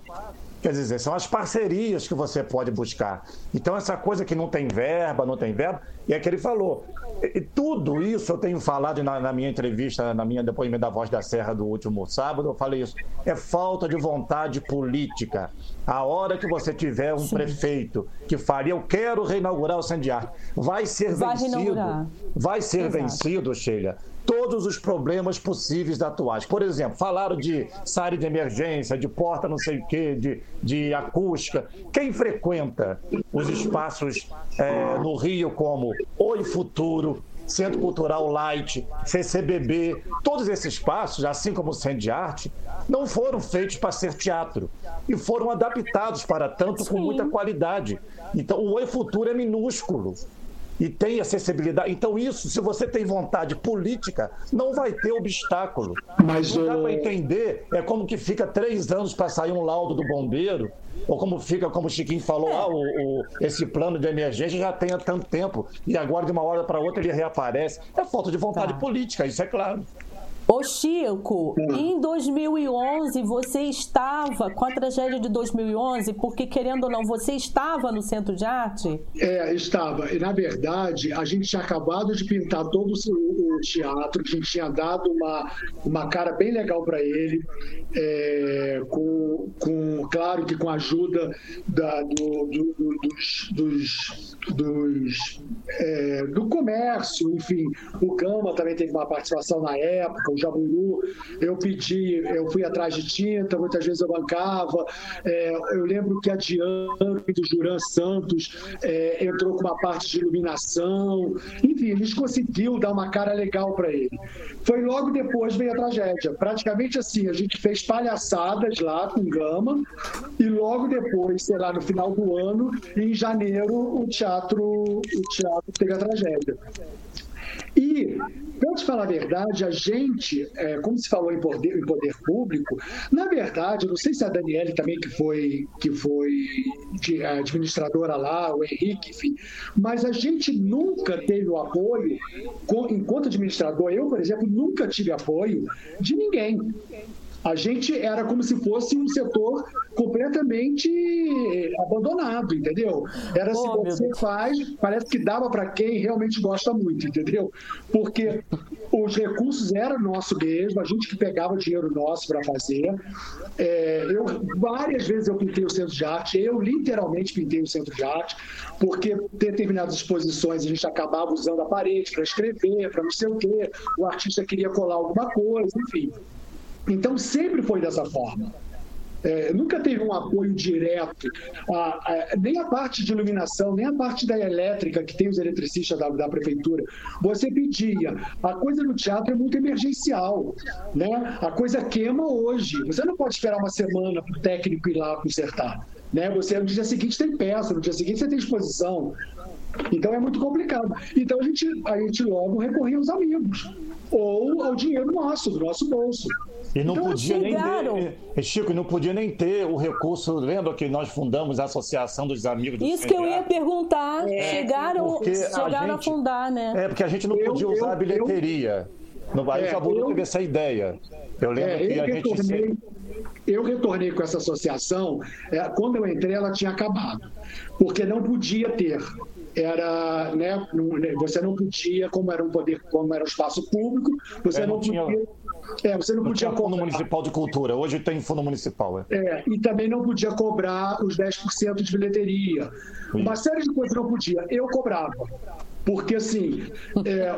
Quer dizer, são as parcerias que você pode buscar. Então, essa coisa que não tem verba, não tem verba, e é que ele falou. E tudo isso eu tenho falado na, na, minha entrevista, na minha depoimento da Voz da Serra do último sábado, eu falei isso. É falta de vontade política. A hora que você tiver um Sim. prefeito que faria, eu quero reinaugurar o Sandiar, vai ser vai vencido. Reinaugurar. Vai ser Exato. vencido, Sheila todos os problemas possíveis atuais. Por exemplo, falaram de área de emergência, de porta não sei o quê, de, de acústica. Quem frequenta os espaços é, no Rio como Oi Futuro, Centro Cultural Light, CCBB, todos esses espaços, assim como o Centro de Arte, não foram feitos para ser teatro e foram adaptados para tanto com muita qualidade. Então, o Oi Futuro é minúsculo e tem acessibilidade. Então, isso, se você tem vontade política, não vai ter obstáculo. Mas não dá para entender. É como que fica três anos para sair um laudo do bombeiro, ou como fica, como o Chiquinho falou, ah, o, o, esse plano de emergência já tem há tanto tempo, e agora de uma hora para outra ele reaparece. É falta de vontade tá. política, isso é claro. Ô Chico, hum. em 2011 você estava com a tragédia de 2011, porque querendo ou não, você estava no Centro de Arte? É, estava. E na verdade, a gente tinha acabado de pintar todo o teatro, a gente tinha dado uma, uma cara bem legal para ele, é, com, com, claro que com a ajuda da, do, do, dos, dos, dos é, do comércio, enfim, o Gama também teve uma participação na época, o Jaburu, eu pedi, eu fui atrás de tinta, muitas vezes eu bancava, é, eu lembro que a Diana do Juran Santos é, entrou com uma parte de iluminação, enfim, a gente conseguiu dar uma cara legal para ele. Foi logo depois veio a tragédia, praticamente assim, a gente fez palhaçadas lá com Gama e logo depois, sei lá, no final do ano, em janeiro, o teatro, o teatro teve a tragédia. E, para te falar a verdade, a gente, é, como se falou em poder, em poder, público, na verdade, não sei se a Daniele também, que foi, que foi de, administradora lá, o Henrique, enfim, mas a gente nunca teve o apoio, enquanto administrador, eu, por exemplo, nunca tive apoio de ninguém. A gente era como se fosse um setor completamente abandonado, entendeu? Era se oh, você faz, parece que dava para quem realmente gosta muito, entendeu? Porque os recursos eram nosso mesmo, a gente que pegava dinheiro nosso para fazer. É, eu várias vezes eu pintei o centro de arte, eu literalmente pintei o centro de arte, porque determinadas exposições a gente acabava usando a parede para escrever, para não sei o quê, o artista queria colar alguma coisa, enfim. Então, sempre foi dessa forma. É, nunca teve um apoio direto, a, a, nem a parte de iluminação, nem a parte da elétrica, que tem os eletricistas da, da, prefeitura. Você pedia. A coisa no teatro é muito emergencial. Né? A coisa queima hoje. Você não pode esperar uma semana para o técnico ir lá consertar. Né? Você, no dia seguinte tem peça, no dia seguinte você tem exposição. Então é muito complicado. Então a gente, a gente logo recorria aos amigos ou ao dinheiro nosso, do nosso bolso. E não então, podia chegaram. nem ter, Chico, não podia nem ter o recurso. Lembra que nós fundamos a Associação dos Amigos do Isso que eu ia perguntar. É, chegaram, chegaram a, gente, a, fundar, né? É, porque a gente não podia eu, usar eu, a bilheteria. Eu, no Aí é, acabou teve essa ideia. Eu lembro é, que a gente. Retornei, eu retornei com essa associação, é, quando eu entrei, ela tinha acabado. Porque não podia ter era, né, você não podia, como era um poder, como era um espaço público, você é, não, não tinha... podia é, você não, não podia cobrar. Fundo Municipal de Cultura, hoje tem Fundo Municipal. É, é e também não podia cobrar os 10% de bilheteria. Uma série de coisas não podia. Eu cobrava. Porque, assim, é,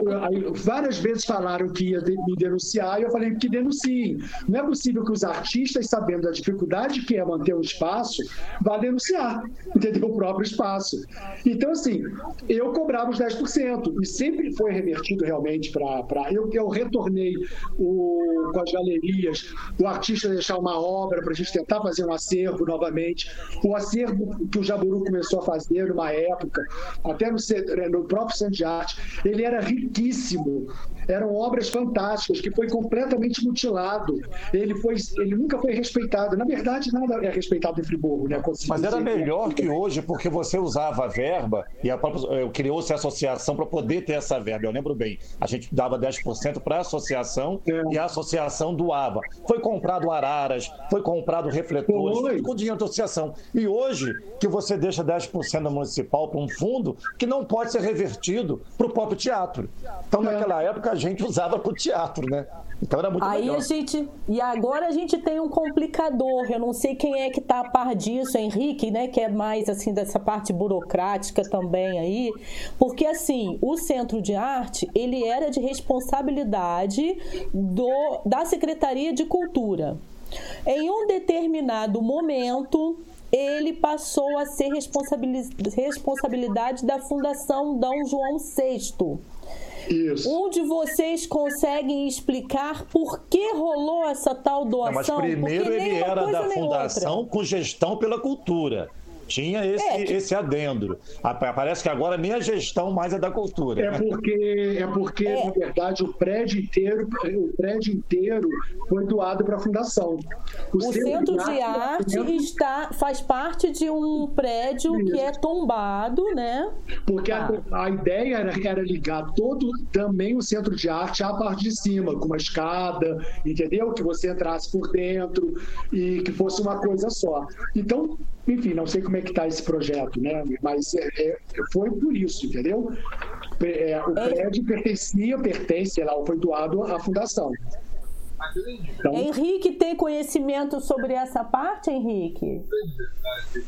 várias vezes falaram que ia me denunciar e eu falei que denunciem. Não é possível que os artistas, sabendo da dificuldade que é manter um espaço, vá denunciar, entendeu? O próprio espaço. Então, assim, eu cobrava os 10% e sempre foi revertido realmente para. Eu, eu retornei o, com as galerias, o artista deixar uma obra para a gente tentar fazer um acervo novamente. O acervo que o Jaburu começou a fazer numa época, até no, no próprio Centro de Arte. Ele era riquíssimo, eram obras fantásticas, que foi completamente mutilado. Ele, foi, ele nunca foi respeitado. Na verdade, nada é respeitado em Friburgo. Né? Mas era melhor que hoje, porque você usava a verba e a própria, criou-se a associação para poder ter essa verba. Eu lembro bem, a gente dava 10% para a associação é. e a associação doava. Foi comprado araras, foi comprado refletores, foi. com dinheiro da associação. E hoje, que você deixa 10% da municipal para um fundo que não pode ser revertido para o próprio teatro. Então, é. naquela época, a gente usava para o teatro, né? Então era muito Aí melhor. a gente. E agora a gente tem um complicador. Eu não sei quem é que está a par disso, Henrique, né? Que é mais assim dessa parte burocrática também aí. Porque assim, o Centro de Arte, ele era de responsabilidade do, da Secretaria de Cultura. Em um determinado momento, ele passou a ser responsabilidade da Fundação Dom João VI. Isso. Onde vocês conseguem explicar por que rolou essa tal doação? Não, mas primeiro ele era da fundação com gestão pela cultura. Tinha esse, é, que... esse adendo. Parece que agora nem a gestão mais é da cultura. É porque, é porque é. na verdade, o prédio inteiro, o prédio inteiro foi doado para a fundação. O, o centro, de, de arte, arte está, faz parte de um prédio Isso. que é tombado, né? Porque ah. a, a, ideia era, era ligar todo também o centro de arte à parte de cima, com uma escada, entendeu? Que você entrasse por dentro e que fosse uma coisa só. Então, enfim, não sei como é que está esse projeto, né? Mas é, é, foi por isso, entendeu? É, o é. prédio pertencia, pertence, sei lá, foi doado à fundação. Então, Henrique tem conhecimento sobre essa parte, Henrique?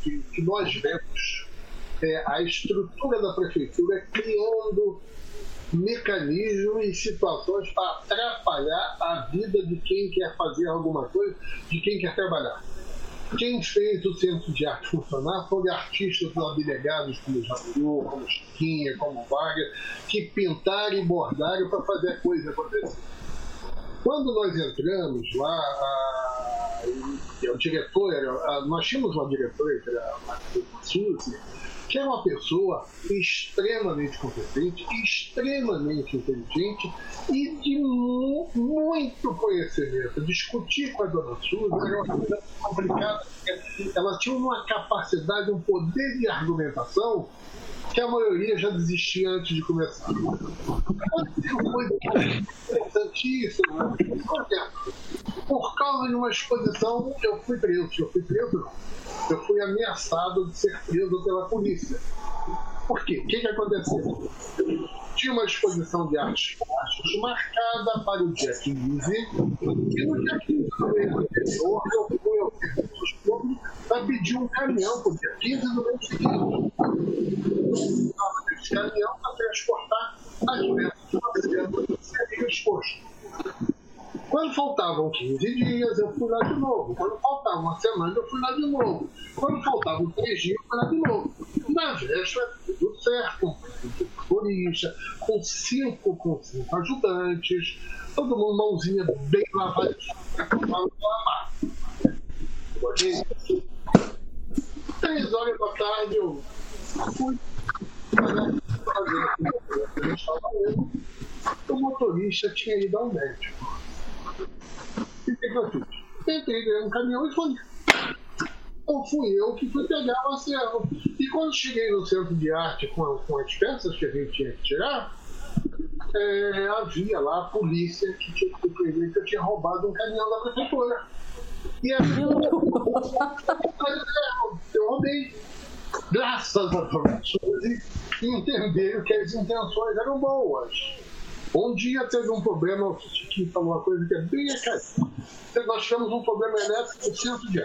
Que, que nós vemos é, a estrutura da prefeitura criando mecanismos e situações para atrapalhar a vida de quem quer fazer alguma coisa, de quem quer trabalhar. Quem fez o Centro de Arte funcionar foram artistas abnegados como Janu, como Chiquinha, como Vargas, que pintaram e bordaram para fazer a coisa acontecer. Quando nós entramos lá, a, a, o diretor, a, nós tínhamos uma diretora, que era a Suzy, que é uma pessoa extremamente competente, extremamente inteligente e de mu muito conhecimento. Discutir com a dona Suzy era uma coisa complicada. Ela tinha uma capacidade, um poder de argumentação que a maioria já desistia antes de começar. Uma coisa interessantíssima. Por causa de uma exposição, eu fui preso. Eu fui preso, eu fui ameaçado de ser preso pela polícia. Por quê? O que, que aconteceu? Tinha uma exposição de artes plásticas marcada para o dia 15, e no dia 15 do anterior eu fui ao serviço público para pedir um caminhão para o dia 15 do mês seguinte. Eu precisava desse caminhão para transportar as peças que nós seria exposto. Quando faltavam 15 dias, eu fui lá de novo. Quando faltava uma semana, eu fui lá de novo. Quando faltavam três dias, eu fui lá de novo. Na véspera, tudo certo, polícia, com cinco, com cinco ajudantes, todo mundo mãozinha bem para lavar. Três horas da tarde, eu fui fazer o motorista tinha ido ao médico. E o que, que eu fiz? Tentei ganhar um caminhão e fui. Então fui eu que fui pegar o Marcelo. E quando cheguei no centro de arte com, com as peças que a gente tinha que tirar, é, havia lá a polícia que tinha que prender que eu tinha roubado um caminhão da prefeitura. E aí eu, eu roubei. Graças a Deus, entenderam que as intenções eram boas. Um dia teve um problema, o Chiquinho falou uma coisa que é bem acaída. Nós tivemos um problema elétrico no centro de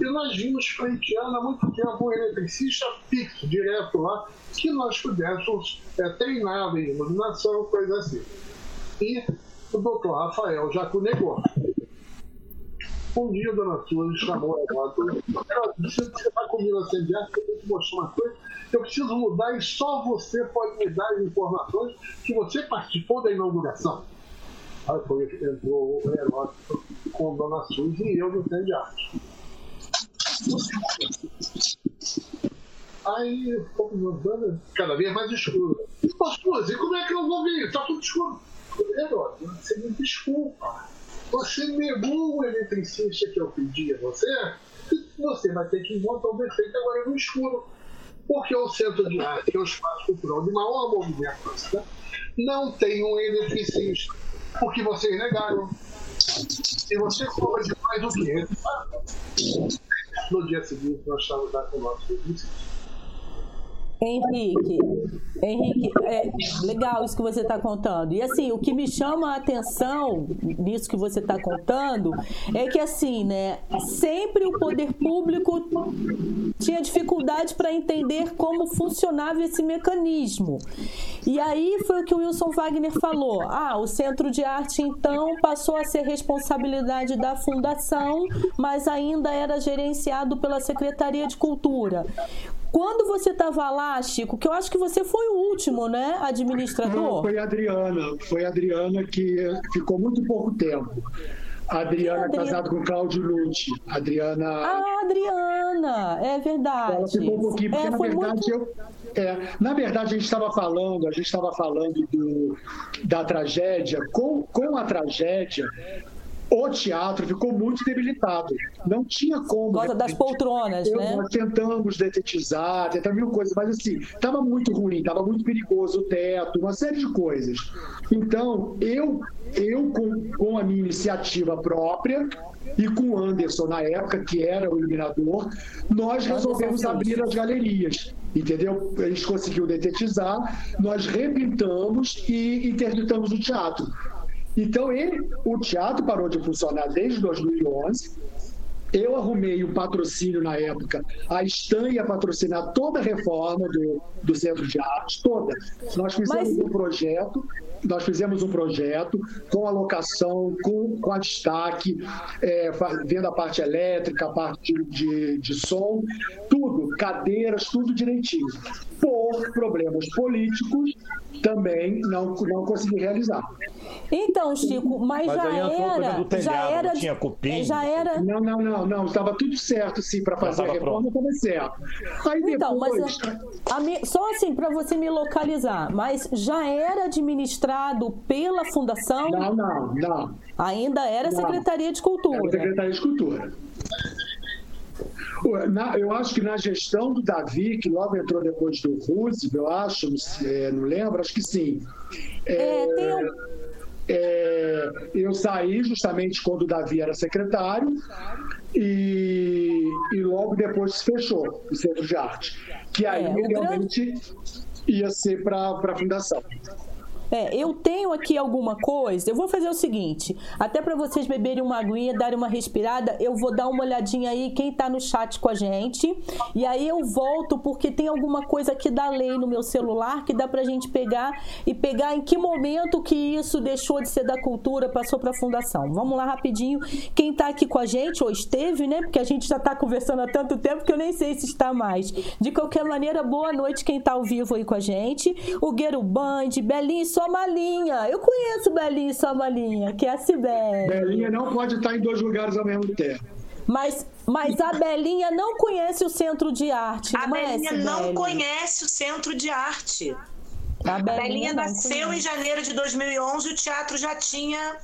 E nós vimos pleiteando há muito tempo um eletricista fixo, direto lá, que nós pudéssemos é, treinar em iluminação, coisa assim. E o doutor Rafael já negou. Um dia a dona Suzy chamou ela disse: Você está comigo acender, eu tenho que mostrar uma coisa eu preciso mudar e só você pode me dar as informações que você participou da inauguração. Aí foi, entrou o Heródoto com Dona Suzy e eu no de arte. Aí fomos cada vez mais escuro. Ô Suzy, como é que eu vou isso? Está tudo escuro. Heródoto, você me desculpa. Você negou o eletricista que eu pedi a você e você vai ter que encontrar o defeito agora no escuro porque o centro de arte, que é o espaço cultural de maior movimento, né, não tem um eletricista, porque vocês negaram. Se você cobra de mais do que no dia seguinte nós estamos lá com o nosso eletricista. Henrique, Henrique, é legal isso que você está contando. E assim, o que me chama a atenção nisso que você está contando é que assim, né, sempre o poder público tinha dificuldade para entender como funcionava esse mecanismo. E aí foi o que o Wilson Wagner falou. Ah, o Centro de Arte então passou a ser responsabilidade da fundação, mas ainda era gerenciado pela Secretaria de Cultura. Quando você estava lá, Chico, que eu acho que você foi o último, né, administrador? Não, foi a Adriana. Foi a Adriana que ficou muito pouco tempo. Adriana, Adriana. casada com Cláudio Lute. Adriana. Ah, Adriana, é verdade. Ela ficou um pouquinho, porque é, na verdade muito... eu. É, na verdade, a gente estava falando, a gente estava falando do, da tragédia. Com, com a tragédia, o teatro ficou muito debilitado. Não tinha como. Por causa das poltronas, eu, né? Nós tentamos detetizar, tentamos mil coisas, mas assim, estava muito ruim, estava muito perigoso o teto, uma série de coisas. Então, eu, eu com, com a minha iniciativa própria, e com o Anderson, na época, que era o iluminador, nós resolvemos abrir as galerias. Entendeu? A gente conseguiu detetizar, nós repintamos e interditamos o teatro. Então, ele, o teatro parou de funcionar desde 2011. Eu arrumei um patrocínio na época. A Stan ia patrocinar toda a reforma do, do Centro de Arte, toda. Nós fizemos Mas... um projeto, nós fizemos um projeto com alocação, com, com a destaque, é, vendo a parte elétrica, a parte de, de, de som, tudo, cadeiras, tudo direitinho. Por problemas políticos, também não, não consegui realizar. Então, Chico, mas, mas já era, telhado, já era, tinha cupim. Já era. Não, não, não, não, estava tudo certo, sim, para fazer a reforma estava certo. Aí então, depois... mas só assim para você me localizar, mas já era administrado pela fundação? Não, não, não. Ainda era não. Secretaria de Cultura. Era Secretaria de Cultura. Eu acho que na gestão do Davi, que logo entrou depois do Roosevelt, eu acho, não, é, não lembro, acho que sim. É, é, tem um... é, eu saí justamente quando o Davi era secretário e, e logo depois se fechou o Centro de Arte, que aí é, realmente grande... ia ser para a fundação. É, eu tenho aqui alguma coisa. Eu vou fazer o seguinte: até para vocês beberem uma aguinha, darem uma respirada, eu vou dar uma olhadinha aí quem está no chat com a gente. E aí eu volto porque tem alguma coisa aqui da lei no meu celular que dá para a gente pegar e pegar em que momento que isso deixou de ser da cultura, passou para a fundação. Vamos lá rapidinho. Quem está aqui com a gente, ou esteve, né? Porque a gente já está conversando há tanto tempo que eu nem sei se está mais. De qualquer maneira, boa noite quem está ao vivo aí com a gente. O Gueiro Band, Belinho, só sua malinha. Eu conheço Belinha e sua malinha, que é a Sibeli. Belinha não pode estar em dois lugares ao mesmo tempo. Mas, mas a Belinha não conhece o Centro de Arte. A Belinha é, não conhece o Centro de Arte. A Belinha, a Belinha nasceu conhece. em janeiro de 2011 e o teatro já tinha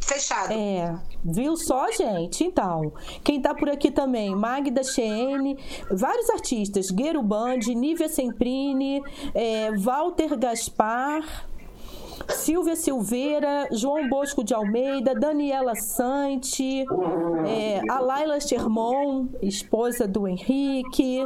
fechado. É, viu só, gente? Então, quem tá por aqui também, Magda Cheyenne, vários artistas, Gueiro Band, Nívia Semprini, é, Walter Gaspar, Silvia Silveira, João Bosco de Almeida, Daniela Sante, é, a Laila Sherman, esposa do Henrique,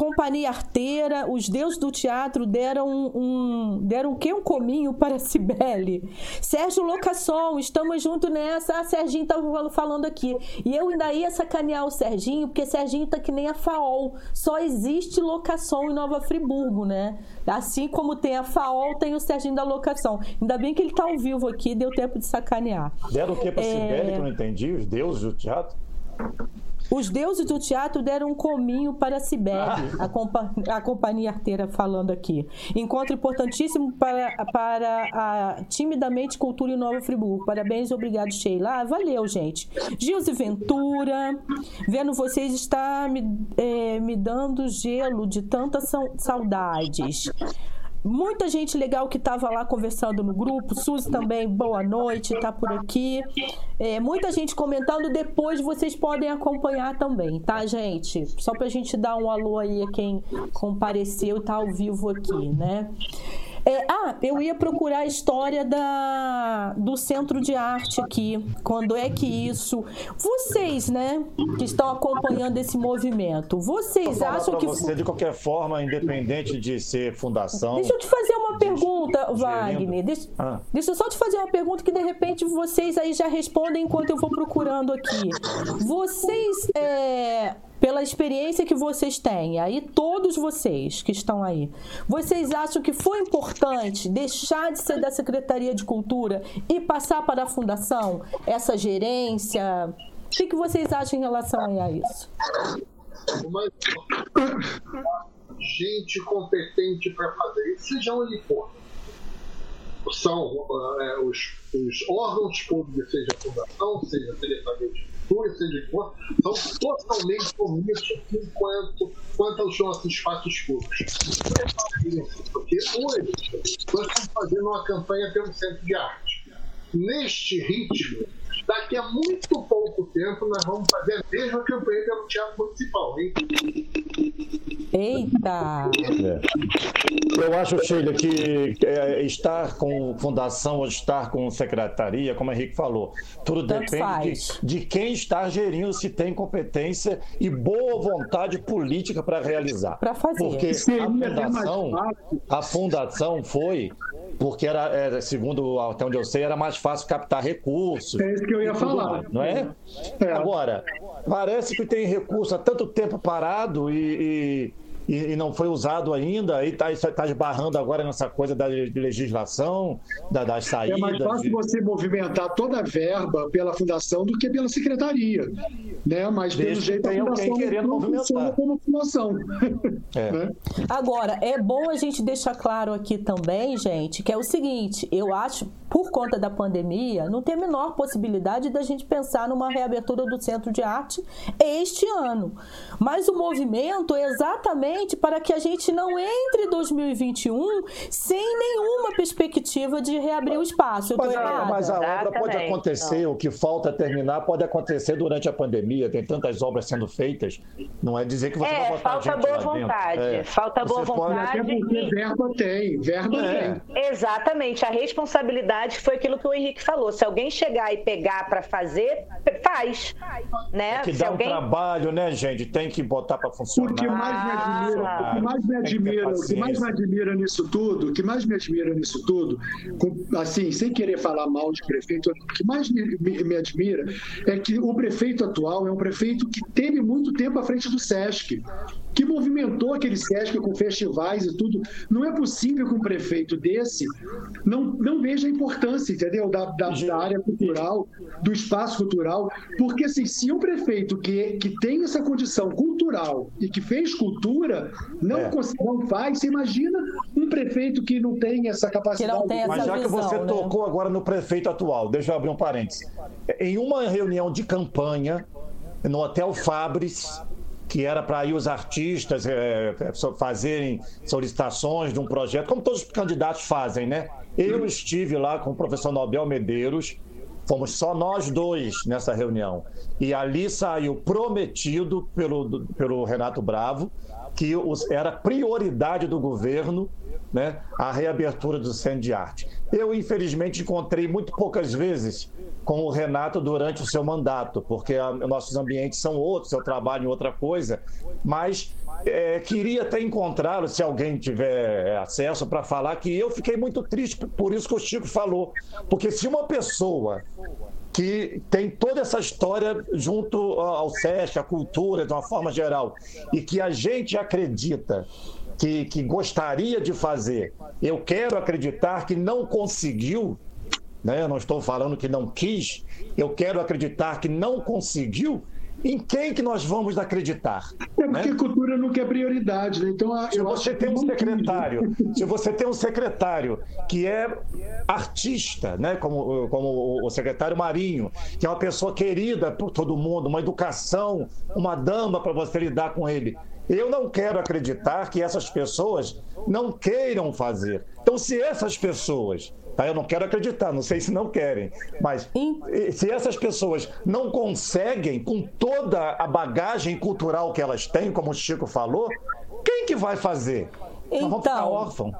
Companhia Arteira, os deuses do teatro deram um, deram o que um cominho para Cibele. Sérgio Locação, estamos juntos nessa. Ah, Serginho estava falando aqui. E eu ainda ia sacanear o Serginho, porque Serginho tá que nem a FAOL. Só existe locação em Nova Friburgo, né? Assim como tem a FAOL, tem o Serginho da locação. Ainda bem que ele está ao vivo aqui, deu tempo de sacanear. Deram o que para é... Cibele, que eu não entendi? Os deuses do teatro? Os deuses do teatro deram um cominho para Cibele, a, compa a companhia arteira falando aqui. Encontro importantíssimo para, para a Timidamente Cultura em Nova Friburgo. Parabéns, obrigado, Sheila. Ah, valeu, gente. Gilze Ventura, vendo vocês está me, é, me dando gelo de tantas saudades. Muita gente legal que estava lá conversando no grupo. Suzy também, boa noite, está por aqui. É, muita gente comentando. Depois vocês podem acompanhar também, tá, gente? Só para a gente dar um alô aí a quem compareceu e está ao vivo aqui, né? É, ah, eu ia procurar a história da, do centro de arte aqui. Quando é que isso. Vocês, né, que estão acompanhando esse movimento, vocês acham que. Você, de qualquer forma, independente de ser fundação. Deixa eu te fazer uma pergunta, Wagner. Deixa, ah. deixa eu só te fazer uma pergunta que de repente vocês aí já respondem enquanto eu vou procurando aqui. Vocês. É, pela experiência que vocês têm, aí todos vocês que estão aí, vocês acham que foi importante deixar de ser da Secretaria de Cultura e passar para a Fundação essa gerência? O que, que vocês acham em relação a isso? gente competente para fazer isso, seja onde for. são é, os, os, órgãos públicos, seja a fundação, seja a Secretaria de Cultura, seja for, são totalmente omnissos quanto, quanto aos nossos espaços públicos. Porque hoje nós estamos fazendo uma campanha pelo Centro de Arte. Neste ritmo, daqui a muito pouco tempo nós vamos fazer a mesma campanha pelo Teatro Municipal. Hein? Eita! É. Eu acho, Sheila, que é, estar com fundação ou estar com secretaria, como o Henrique falou, tudo Tanto depende de, de, quem está gerindo, se tem competência e boa vontade política para realizar. Para fazer. Porque a fundação, a fundação foi porque era, era, segundo até onde eu sei, era mais fácil captar recursos. É isso que eu ia falar. Não é? é? Agora, parece que tem recurso há tanto tempo parado e, e e, e não foi usado ainda, e está tá esbarrando agora nessa coisa da legislação, da, das saídas. É mais fácil de... você movimentar toda a verba pela fundação do que pela secretaria. Né? Mas Desde pelo jeito a fundação querendo não movimentar. como fundação. É. Né? Agora, é bom a gente deixar claro aqui também, gente, que é o seguinte, eu acho, por conta da pandemia, não tem a menor possibilidade da gente pensar numa reabertura do Centro de Arte este ano. Mas o movimento é exatamente justamente para que a gente não entre 2021 sem nenhuma perspectiva de reabrir o espaço. Mas a, mas, a, obra pode acontecer, não. o que falta terminar pode acontecer durante a pandemia, tem tantas obras sendo feitas, não é dizer que você é, vai botar falta boa vontade, é. falta boa vontade. Até porque verba tem, verba é. tem. Exatamente, a responsabilidade foi aquilo que o Henrique falou, se alguém chegar e pegar para fazer, faz, né? É que dá alguém... um trabalho, né, gente? Tem que botar para funcionar. Porque mais me admira, o que mais me admira, o que mais me admira nisso tudo, o que mais me admira nisso tudo, com, assim, sem querer falar mal de prefeito, o que mais me, me, me admira é que o prefeito atual é um prefeito que teve muito tempo à frente do SESC que movimentou aquele SESC com festivais e tudo. Não é possível que um prefeito desse não, não veja a importância, entendeu? Da, da, da área cultural, do espaço cultural. Porque, assim, se um prefeito que, que tem essa condição cultural e que fez cultura não, é. não faz, você imagina um prefeito que não tem essa capacidade. Que não tem essa Mas já visão, que você né? tocou agora no prefeito atual, deixa eu abrir um parênteses. Em uma reunião de campanha no Hotel Fabris, que era para aí os artistas é, fazerem solicitações de um projeto, como todos os candidatos fazem, né? Eu estive lá com o professor Nobel Medeiros, fomos só nós dois nessa reunião. E ali saiu prometido pelo, pelo Renato Bravo que os, era prioridade do governo né, a reabertura do Centro de Arte. Eu, infelizmente, encontrei muito poucas vezes com o Renato durante o seu mandato, porque a, nossos ambientes são outros, eu trabalho em outra coisa, mas é, queria até encontrá-lo, se alguém tiver é, acesso, para falar que eu fiquei muito triste por isso que o Chico falou. Porque se uma pessoa que tem toda essa história junto ao SESC, à cultura, de uma forma geral, e que a gente acredita que, que gostaria de fazer, eu quero acreditar que não conseguiu, né? Eu não estou falando que não quis, eu quero acreditar que não conseguiu. Em quem que nós vamos acreditar? É porque né? cultura nunca é prioridade, né? Então, se você tem um secretário, se você tem um secretário que é artista, né? Como, como o secretário Marinho, que é uma pessoa querida por todo mundo, uma educação, uma dama para você lidar com ele. Eu não quero acreditar que essas pessoas não queiram fazer. Então, se essas pessoas Tá? Eu não quero acreditar, não sei se não querem, mas se essas pessoas não conseguem, com toda a bagagem cultural que elas têm, como o Chico falou, quem que vai fazer? Então, Nós vamos ficar então, órfãos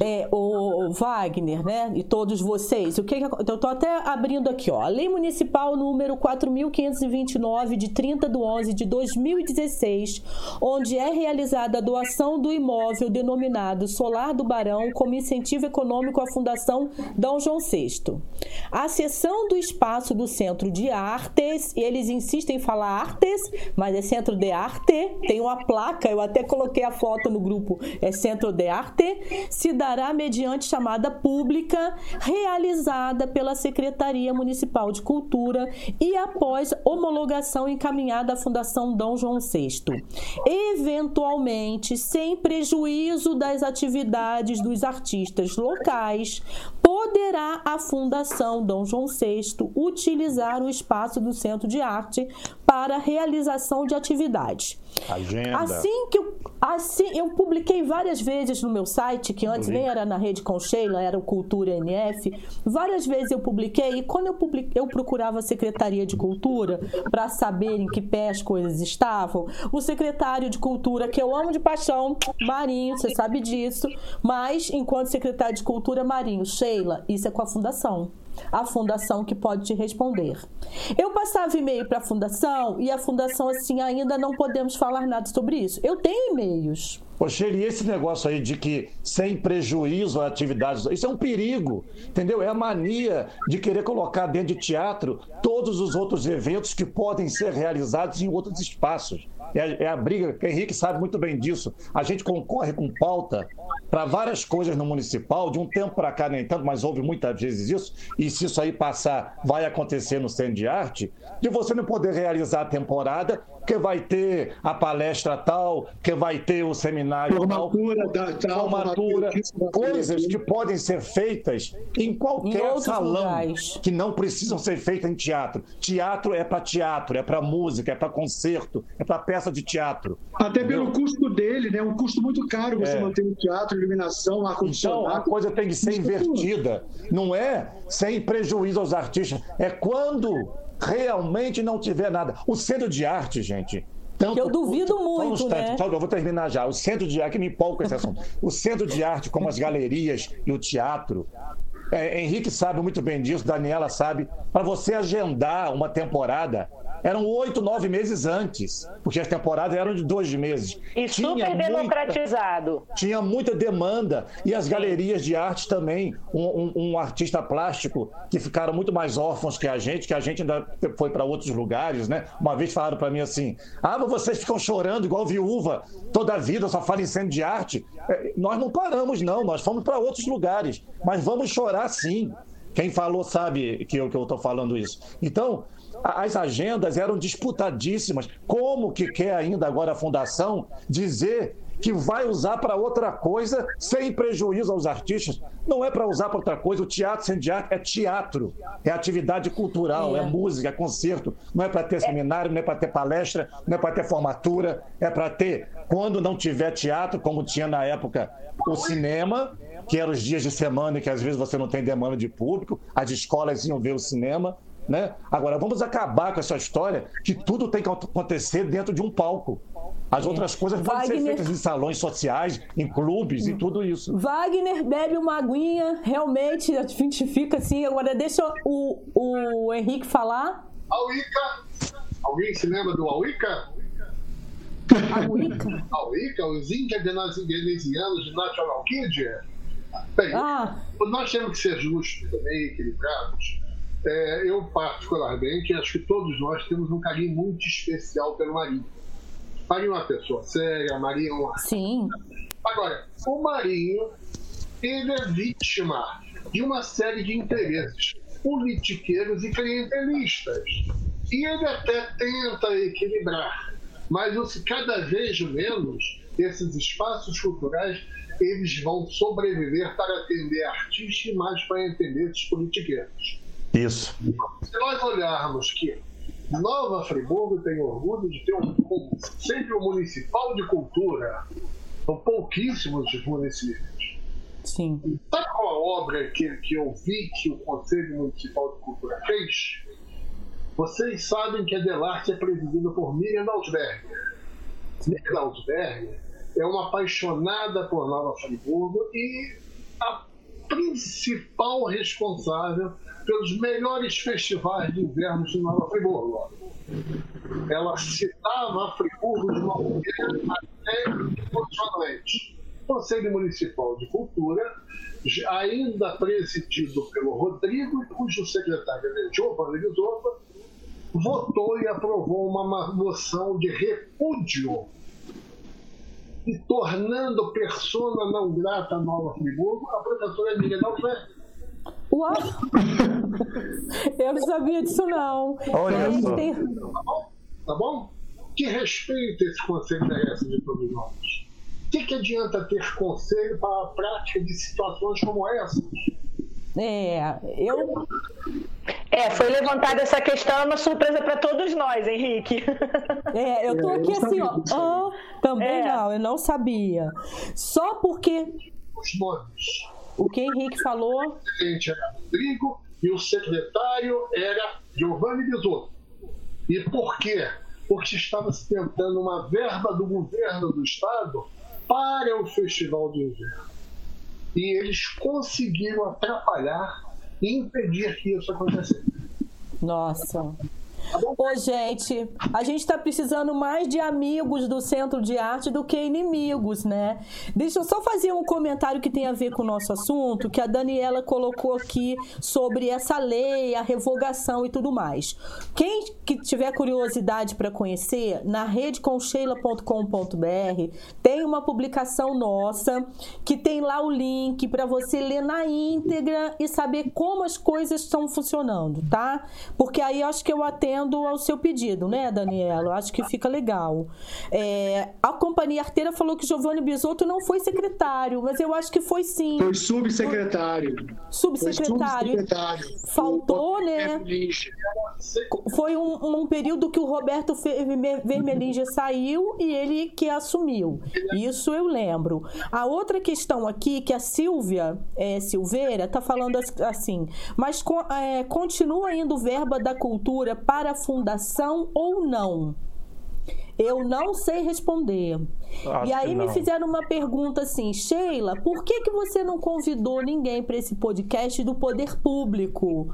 é, o Wagner, né, e todos vocês, o que, que eu estou até abrindo aqui, ó, a Lei Municipal número 4.529 de 30 de 11 de 2016, onde é realizada a doação do imóvel denominado Solar do Barão como incentivo econômico à Fundação Dom João VI. A cessão do espaço do Centro de Artes, eles insistem em falar artes, mas é Centro de Arte, tem uma placa, eu até coloquei a foto no grupo, é Centro de Arte, se dará mediante chamada pública realizada pela Secretaria Municipal de Cultura e após homologação encaminhada à Fundação Dom João VI. Eventualmente, sem prejuízo das atividades dos artistas locais, poderá a Fundação Dom João VI utilizar o espaço do Centro de Arte para realização de atividades. Agenda. Assim que eu, assim, eu publiquei várias vezes no meu site, que antes nem era na rede com Sheila, era o Cultura NF. Várias vezes eu publiquei e quando eu, publiquei, eu procurava a Secretaria de Cultura para saber em que pé as coisas estavam, o secretário de Cultura, que eu amo de paixão, Marinho, você sabe disso, mas enquanto secretário de Cultura, Marinho, Sheila, isso é com a Fundação a fundação que pode te responder. Eu passava e-mail para a fundação e a fundação assim ainda não podemos falar nada sobre isso. Eu tenho e-mails. Poxa, e esse negócio aí de que sem prejuízo à atividade, isso é um perigo, entendeu? É a mania de querer colocar dentro de teatro todos os outros eventos que podem ser realizados em outros espaços. É, é a briga, que Henrique sabe muito bem disso. A gente concorre com pauta para várias coisas no municipal, de um tempo para cá nem tanto, mas houve muitas vezes isso, e se isso aí passar, vai acontecer no Centro de Arte, de você não poder realizar a temporada que vai ter a palestra tal, que vai ter o seminário formatura, tal, da, tal, formatura, coisas que podem ser feitas em qualquer em salão, lugares. que não precisam ser feitas em teatro. Teatro é para teatro, é para música, é para concerto, é para peça de teatro. Até entendeu? pelo custo dele, né? Um custo muito caro você é. manter o teatro, iluminação, ar condicionado. Então a coisa tem que ser invertida, não é sem prejuízo aos artistas, é quando realmente não tiver nada. O centro de arte, gente. Tanto, eu duvido muito, né? Só, eu vou terminar já. O centro de arte, que me empolga com esse assunto. O centro de arte, como as galerias e o teatro, é, Henrique sabe muito bem disso, Daniela sabe. Para você agendar uma temporada, eram oito, nove meses antes, porque as temporadas eram de dois meses. E tinha super democratizado. Muita, tinha muita demanda. E as galerias de arte também. Um, um, um, artista plástico que ficaram muito mais órfãos que a gente, que a gente ainda foi para outros lugares, né? Uma vez falaram para mim assim: ah, mas vocês ficam chorando igual viúva toda a vida, só falam em cena de arte. É, nós não paramos, não, nós fomos para outros lugares. Mas vamos chorar sim. Quem falou sabe que eu estou falando isso. Então, as agendas eram disputadíssimas. Como que quer ainda agora a fundação dizer que vai usar para outra coisa sem prejuízo aos artistas? Não é para usar para outra coisa. O teatro sem teatro é teatro, é atividade cultural, é, é música, é concerto. Não é para ter seminário, não é para ter palestra, não é para ter formatura, é para ter, quando não tiver teatro, como tinha na época o cinema, que eram os dias de semana e que às vezes você não tem demanda de público, as escolas iam ver o cinema. Né? Agora, vamos acabar com essa história que tudo tem que acontecer dentro de um palco. As outras coisas podem Wagner... ser feitas em salões sociais, em clubes e tudo isso. Wagner bebe uma aguinha, realmente a gente fica assim. Agora, deixa o, o Henrique falar. Auica! Alguém se lembra do Auica? Auica? Auica, os Incas venezianos de National Kid? Bem, ah. nós temos que ser justos também, equilibrados é, eu, particularmente, acho que todos nós temos um carinho muito especial pelo Marinho. Marinho é uma pessoa séria, Marinho é uma. Sim. Agora, o Marinho, ele é vítima de uma série de interesses politiqueiros e clientelistas. E ele até tenta equilibrar, mas cada vez menos esses espaços culturais eles vão sobreviver para atender artistas e mais para entender esses politiqueiros. Isso. Se nós olharmos que Nova Friburgo tem orgulho de ter um, um sempre um municipal de cultura, são pouquíssimos municípios. Sim. Sabe qual a obra que, que eu vi que o Conselho Municipal de Cultura fez? Vocês sabem que a Delarte é presidida por Miriam Dalsberger. Miriam Dalsberger é uma apaixonada por Nova Friburgo e a principal responsável pelos melhores festivais de inverno de Nova Friburgo. Ela citava Friburgo de uma maneira até emocionante. O Conselho Municipal de Cultura, ainda presidido pelo Rodrigo, cujo secretário é Giovanni Lisopa, votou e aprovou uma moção de repúdio e tornando persona não grata a Nova Friburgo a professora Emília Dalfé Uau! Eu não sabia disso, não. Olha só. Tem... Tá bom? Tá bom? Que respeito esse conselho merece de todos nós. O que, que adianta ter conselho para a prática de situações como essa? É, eu. É, foi levantada essa questão, é uma surpresa para todos nós, Henrique. É, eu tô É, aqui eu assim, ó. ah, também É. não, eu não sabia. Só porque Os nomes. O que Henrique falou. O presidente era Rodrigo e o secretário era Giovanni Bisotto. E por quê? Porque estava se tentando uma verba do governo do estado para o Festival de Inverno. E eles conseguiram atrapalhar e impedir que isso acontecesse. Nossa. Ô, gente, a gente tá precisando mais de amigos do Centro de Arte do que inimigos, né? Deixa eu só fazer um comentário que tem a ver com o nosso assunto, que a Daniela colocou aqui sobre essa lei, a revogação e tudo mais. Quem que tiver curiosidade para conhecer, na redeconcheila.com.br tem uma publicação nossa que tem lá o link para você ler na íntegra e saber como as coisas estão funcionando, tá? Porque aí eu acho que eu atendo ao seu pedido, né, Daniela? Eu acho que fica legal. É, a companhia arteira falou que Giovanni Bisotto não foi secretário, mas eu acho que foi sim. Foi subsecretário. Foi Subsecretário. subsecretário. Faltou, O né? Foi um, um período que o Roberto já saiu e ele que assumiu. Isso eu lembro. A outra questão aqui, que a Silvia é, Silveira está falando as- assim, mas é, continua indo verba da cultura para a fundação ou não? Eu não sei responder. Acho e aí me fizeram uma pergunta assim, Sheila, por que, que você não convidou ninguém para esse podcast do poder público?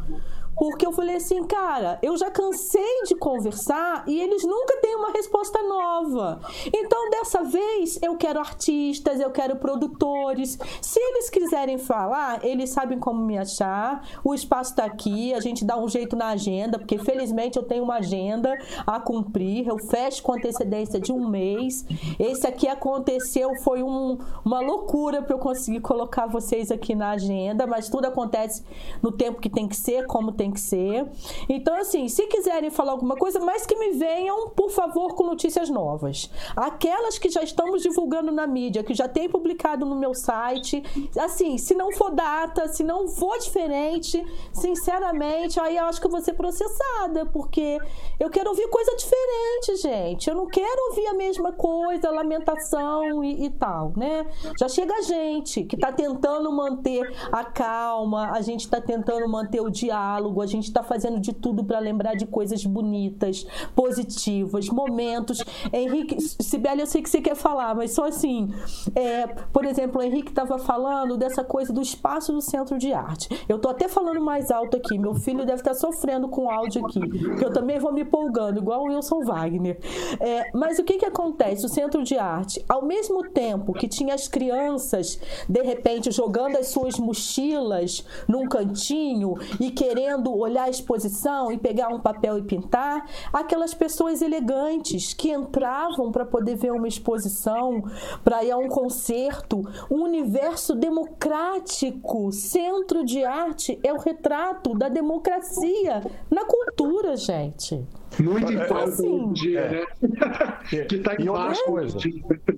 Porque eu falei assim, cara, eu já cansei de conversar e eles nunca têm uma resposta nova. Então, dessa vez, eu quero artistas, eu quero produtores. Se eles quiserem falar, eles sabem como me achar. O espaço está aqui, a gente dá um jeito na agenda, porque felizmente eu tenho uma agenda a cumprir. Eu fecho com antecedência de um mês. Esse aqui aconteceu, foi um- uma loucura para eu conseguir colocar vocês aqui na agenda, mas tudo acontece no tempo que tem que ser, como tem que ser. Então, assim, se quiserem falar alguma coisa, mas que me venham, por favor, com notícias novas. Aquelas que já estamos divulgando na mídia, que já tem publicado no meu site, assim, se não for data, se não for diferente, sinceramente, aí eu acho que eu vou ser processada, porque eu quero ouvir coisa diferente, gente. Eu não quero ouvir a mesma coisa, lamentação e, e tal, né? Já chega a gente que está tentando manter a calma, a gente está tentando manter o diálogo, a gente está fazendo de tudo para lembrar de coisas bonitas, positivas, momentos. Henrique, Sibeli, eu sei que você quer falar, mas só assim, é, por exemplo, o Henrique estava falando dessa coisa do espaço do centro de arte. Eu tô até falando mais alto aqui, meu filho deve estar sofrendo com o áudio aqui, que eu também vou me empolgando, igual o Wilson Wagner. É, mas o que, que acontece? O centro de arte, ao mesmo tempo que tinha as crianças, de repente, jogando as suas mochilas num cantinho e querendo olhar a exposição e pegar um papel e pintar, aquelas pessoas elegantes que entravam para poder ver uma exposição, para ir a um concerto, um universo democrático, centro de arte é o retrato da democracia na cultura, gente. Muito em pauta assim, hoje em dia, é. né? que está E outra coisa,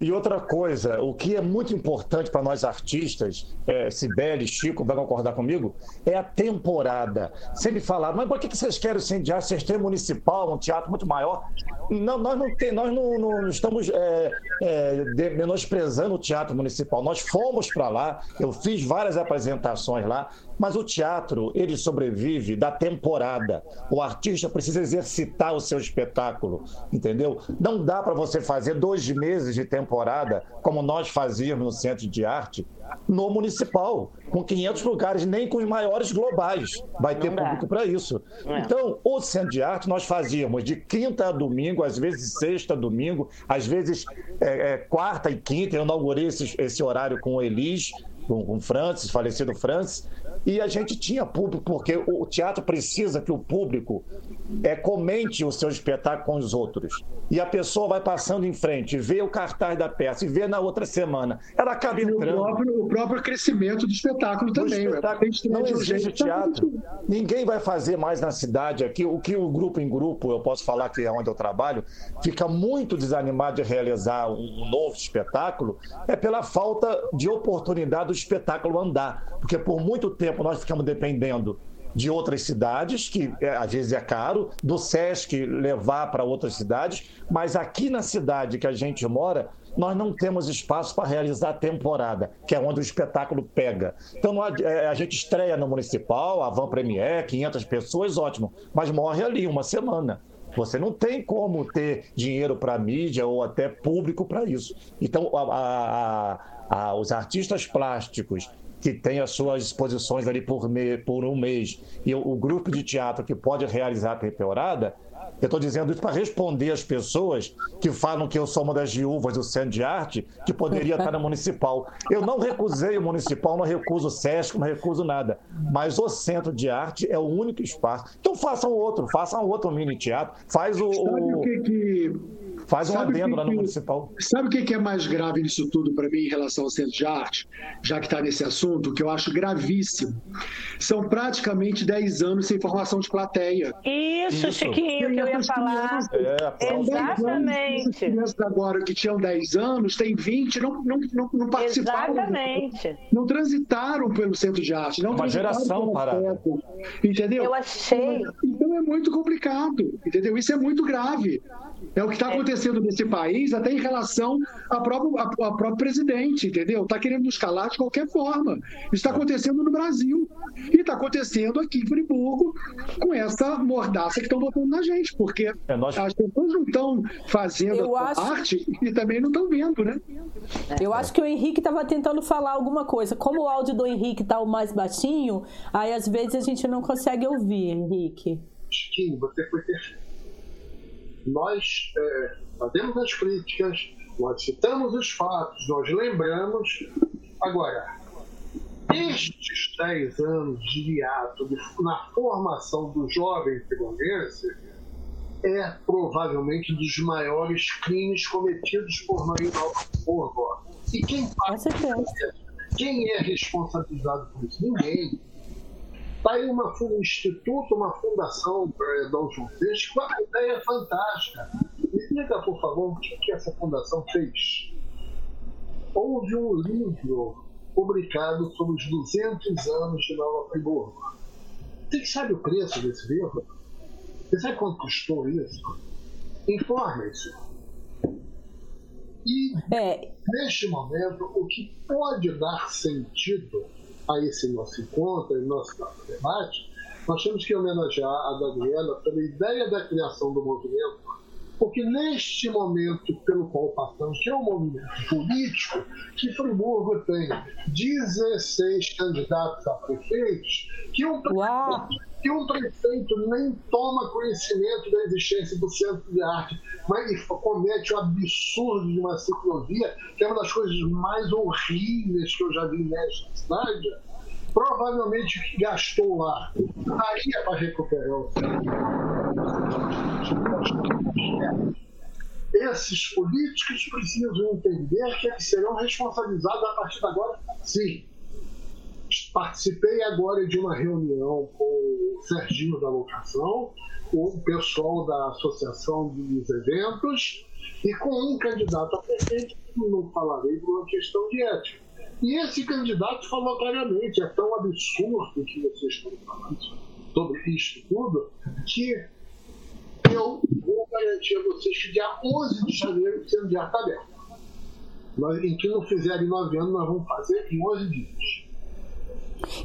e outra coisa, o que é muito importante para nós artistas, é, Sibeli, Chico, vai concordar comigo, é a temporada. Sempre falaram, mas por que vocês querem Arte? Vocês têm municipal, um teatro muito maior. Não, nós não, tem, nós não, não estamos é, é, de- menosprezando o teatro municipal. Nós fomos para lá, eu fiz várias apresentações lá, mas o teatro, ele sobrevive da temporada. O artista precisa exercitar o seu espetáculo, entendeu? Não dá para você fazer dois meses de temporada, como nós fazíamos no Centro de Arte, no municipal, com 500 lugares, nem com os maiores globais. Vai ter público para isso. É. Então, o Centro de Arte nós fazíamos de quinta a domingo, às vezes sexta a domingo, às vezes é, é, quarta e quinta. Eu inaugurei esse, esse horário com o Elis, com, com o Francis, falecido Francis. E a gente tinha público, porque o teatro precisa que o público é, comente o seu espetáculo com os outros. E a pessoa vai passando em frente, vê o cartaz da peça e vê na outra semana. Ela acaba E o entrando. próprio, o próprio crescimento do espetáculo também. né? espetáculo, estreia não de existe teatro. Ninguém vai fazer mais na cidade aqui. O que o grupo em grupo, eu posso falar que é onde eu trabalho, fica muito desanimado de realizar um novo espetáculo, é pela falta de oportunidade do espetáculo andar. Porque por muito tempo tempo nós ficamos dependendo de outras cidades, que é, às vezes é caro, do SESC levar para outras cidades, mas aqui na cidade que a gente mora, nós não temos espaço para realizar a temporada, que é onde o espetáculo pega. Então é, a gente estreia no municipal, a Van Premier, 500 pessoas, ótimo, mas morre ali uma semana. Você não tem como ter dinheiro para mídia ou até público para isso. Então, a, a, a, os artistas plásticos que têm as suas exposições ali por, me, por um mês e o, o grupo de teatro que pode realizar a temporada, eu estou dizendo isso para responder às pessoas que falam que eu sou uma das viúvas do Centro de Arte, que poderia estar no Municipal. Eu não recusei o Municipal, não recuso o SESC, não recuso nada. Mas o Centro de Arte é o único espaço. Então façam outro, façam outro mini teatro. Faz o. Sabe o que, que Faz um sabe adendo que, lá no municipal. Sabe o que é mais grave nisso tudo para mim em relação ao centro de arte? Já que está nesse assunto, que eu acho gravíssimo. São praticamente 10 anos sem formação de plateia. Isso, Isso. Chiquinho, que eu ia falar. É. Exatamente. As crianças agora que tinham 10 anos, têm 20, não, não, não, não participaram. Exatamente. Não transitaram pelo centro de arte. Não Uma geração festa, Entendeu? Eu achei. Então é muito complicado, entendeu? Isso é muito grave. É o que está acontecendo nesse país, até em relação ao próprio, a- ao próprio presidente, entendeu? Está querendo nos calar de qualquer forma. Isso está acontecendo no Brasil. E está acontecendo aqui em Friburgo com essa mordaça que estão botando na gente, porque É, nós- as pessoas não estão fazendo a acho- arte e também não estão vendo, né? Eu acho que o Henrique estava tentando falar alguma coisa. Como o áudio do Henrique está o mais baixinho, aí às vezes a gente não consegue ouvir, Henrique. Chiquinho, você foi perfeito. Nós é, fazemos as críticas, nós citamos os fatos, nós lembramos. Agora, estes 10 anos de hiato na formação do jovem frigorense é provavelmente um dos maiores crimes cometidos por Maria Nova Porvo. E quem paga certeza. quem é responsabilizado por isso? Ninguém. Está aí uma, um instituto, uma fundação para Dom João VI, com a ideia é fantástica. Diga, por favor, o que, que essa fundação fez? Houve um livro publicado sobre os 200 anos de Nova Friburgo. Você sabe o preço desse livro? Você sabe quanto custou isso? Informe-se. E É, neste momento, o que pode dar sentido a esse nosso encontro, a nosso debate, nós temos que homenagear a Gabriela pela ideia da criação do movimento, porque neste momento pelo qual passamos, que é um movimento político, que Friburgo tem 16 candidatos a prefeitos, que um Uau! que um prefeito nem toma conhecimento da existência do centro de arte, mas comete o absurdo de uma ciclovia, que é uma das coisas mais horríveis que eu já vi nesta cidade, provavelmente gastou lá. Daria para recuperar o Esses políticos precisam entender que eles serão responsabilizados a partir de agora, sim. Participei agora de uma reunião com o Serginho da Locação, o pessoal da Associação dos Eventos e com um candidato a que não falarei por uma questão de ética. E esse candidato falou claramente: é tão absurdo que vocês estão falando sobre isto tudo, que eu vou garantir a vocês que dia 11 de janeiro o centro de arte está aberto. Nós, em que não fizerem nove anos, nós vamos fazer em 11 dias.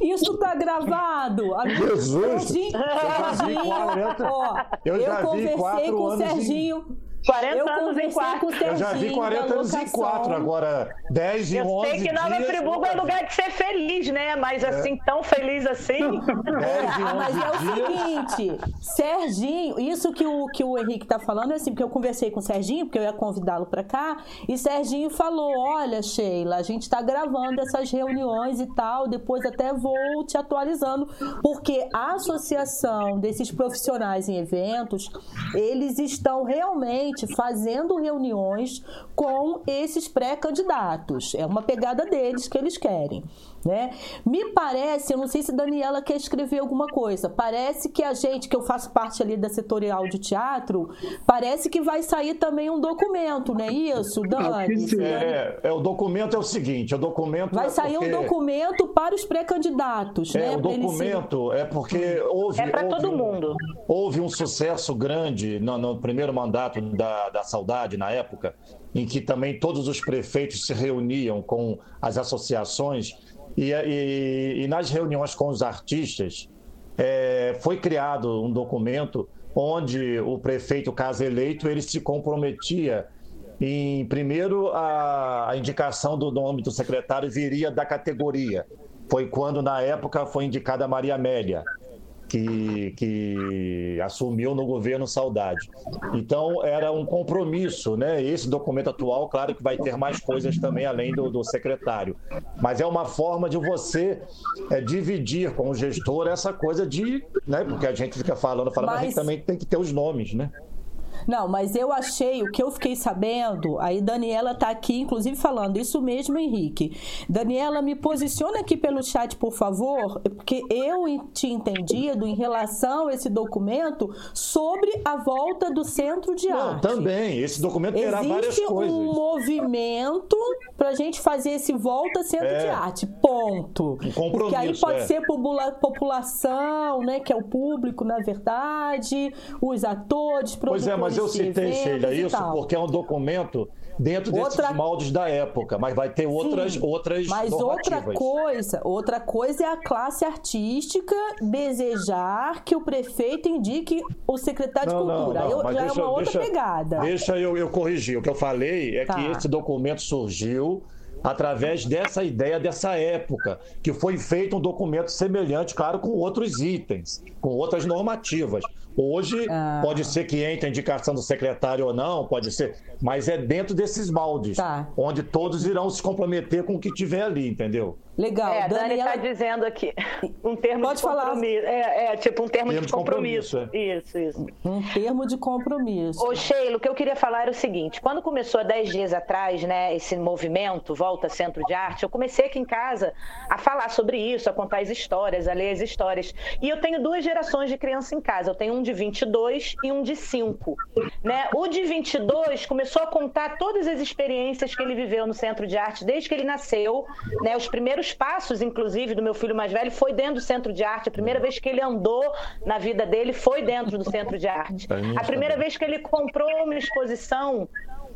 Isso tá gravado. Jesus! Serginho- Eu já vi Serginho, 40 ó, eu já vi conversei quatro com o anos em- Serginho. 40 eu anos em conversei quatro. com o Serginho. Eu já vi 40 da anos em locação. 4, agora 10 e Eu 11 sei que Nova dias, Friburgo é lugar de ser feliz, né? Mas assim, tão feliz assim. 10 e 11 Ah, mas é o seguinte, Serginho, isso que o, que o Henrique tá falando é assim, porque eu conversei com o Serginho, porque eu ia convidá-lo para cá, e Serginho falou: olha, Sheila, a gente tá gravando essas reuniões e tal, depois até vou te atualizando, porque a associação desses profissionais em eventos, eles estão realmente fazendo reuniões com esses pré-candidatos. É uma pegada deles que eles querem. Né? Me parece, eu não sei se Daniela quer escrever alguma coisa, parece que a gente, que eu faço parte ali da setorial de teatro, parece que vai sair também um documento, não é isso, Dani? É, é, o documento é o seguinte, o documento... Vai é sair porque... um documento para os pré-candidatos, é, né? O documento é porque houve... É para todo um, mundo. Houve um sucesso grande no, no primeiro mandato da, da Saudade, na época, em que também todos os prefeitos se reuniam com as associações e, e, e nas reuniões com os artistas, é, foi criado um documento onde o prefeito, caso eleito, ele se comprometia em, primeiro, a, a indicação do nome do secretário viria da categoria. Foi quando, na época, foi indicada Maria Amélia que, que assumiu no governo Saudade. Então, era um compromisso, né? Esse documento atual, claro que vai ter mais coisas também além do, do secretário, mas é uma forma de você é, dividir com o gestor essa coisa de, né? Porque a gente fica falando, falando, mas, mas a gente também tem que ter os nomes, né? Não, mas eu achei, o que eu fiquei sabendo, aí Daniela tá aqui, inclusive, falando, isso mesmo, Henrique. Daniela, me posiciona aqui pelo chat, por favor, porque eu tinha entendido em relação a esse documento sobre a volta do centro de Não, arte. Também, esse documento terá Existe várias coisas. um movimento para a gente fazer esse volta centro É. de arte, ponto. Um compromisso, Porque aí pode é. ser popula- população, né, que é o público, na verdade, os atores, Pois é, mas eu produtores de citei, Sheila, isso porque é um documento dentro desses Outra- moldes da época, mas vai ter outras, Sim, outras Mas outra coisa, outra coisa é a classe artística desejar que o prefeito indique o secretário Não, de não, cultura. Aí não, eu- mas já deixa- é uma outra deixa- pegada. Deixa eu, eu corrigir. O que eu falei é Tá. que esse documento surgiu através dessa ideia dessa época, que foi feito um documento semelhante, claro, com outros itens, com outras normativas. Hoje Ah. pode ser que entre a indicação do secretário ou não, pode ser, mas é dentro desses moldes, Tá. onde todos irão se comprometer com o que tiver ali, entendeu? Legal. É, a Dani Daniela... está dizendo aqui um termo Pode de falar. compromisso. É, é, tipo um termo, Termo de compromisso. compromisso, Isso, isso. Um termo de compromisso. Ô, Sheila, o que eu queria falar era o seguinte: quando começou há 10 dias atrás, né, esse movimento Volta Centro de Arte, eu comecei aqui em casa a falar sobre isso, a contar as histórias, a ler as histórias. E eu tenho duas gerações de criança em casa. Eu tenho um de 22 e um de 5. Né? O de 22 começou a contar todas as experiências que ele viveu no Centro de Arte desde que ele nasceu. Né? Os primeiros passos, inclusive, do meu filho mais velho foi dentro do Centro de Arte. A primeira vez que ele andou na vida dele foi dentro do Centro de Arte. A primeira vez que ele comprou uma exposição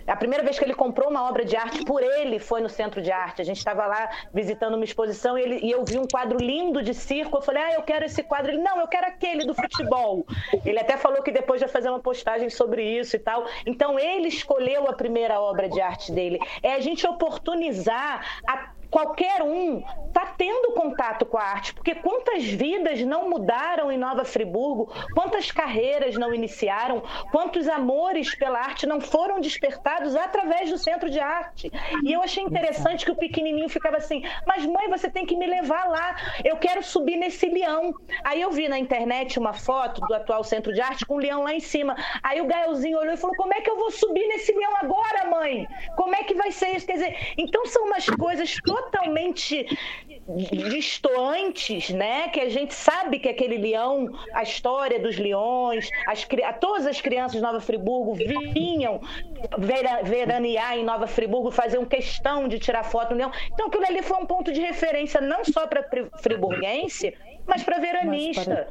a primeira vez que ele comprou uma obra de arte por ele foi no Centro de Arte. A gente estava lá visitando uma exposição e, ele- e eu vi um quadro lindo de circo. Eu falei, ah, eu quero esse quadro. Ele, não, eu quero aquele do futebol. Ele até falou que depois vai fazer uma postagem sobre isso e tal. Então, ele escolheu a primeira obra de arte dele. É a gente oportunizar a qualquer um está tendo contato com a arte, porque quantas vidas não mudaram em Nova Friburgo, quantas carreiras não iniciaram, quantos amores pela arte não foram despertados através do centro de arte. E eu achei interessante que o pequenininho ficava assim: "Mas mãe, você tem que me levar lá. Eu quero subir nesse leão". Aí eu vi na internet uma foto do atual centro de arte com um leão lá em cima. Aí o Gaelzinho olhou e falou: "Como é que eu vou subir nesse leão agora, mãe? Como é que vai ser isso?" Quer dizer, então são umas coisas totalmente distoantes, né? Que a gente sabe que aquele leão, a história dos leões, as, todas as crianças de Nova Friburgo vinham vera- veranear em Nova Friburgo, faziam questão de tirar foto do leão. Então aquilo ali foi um ponto de referência não só para friburguense, mas para veranista.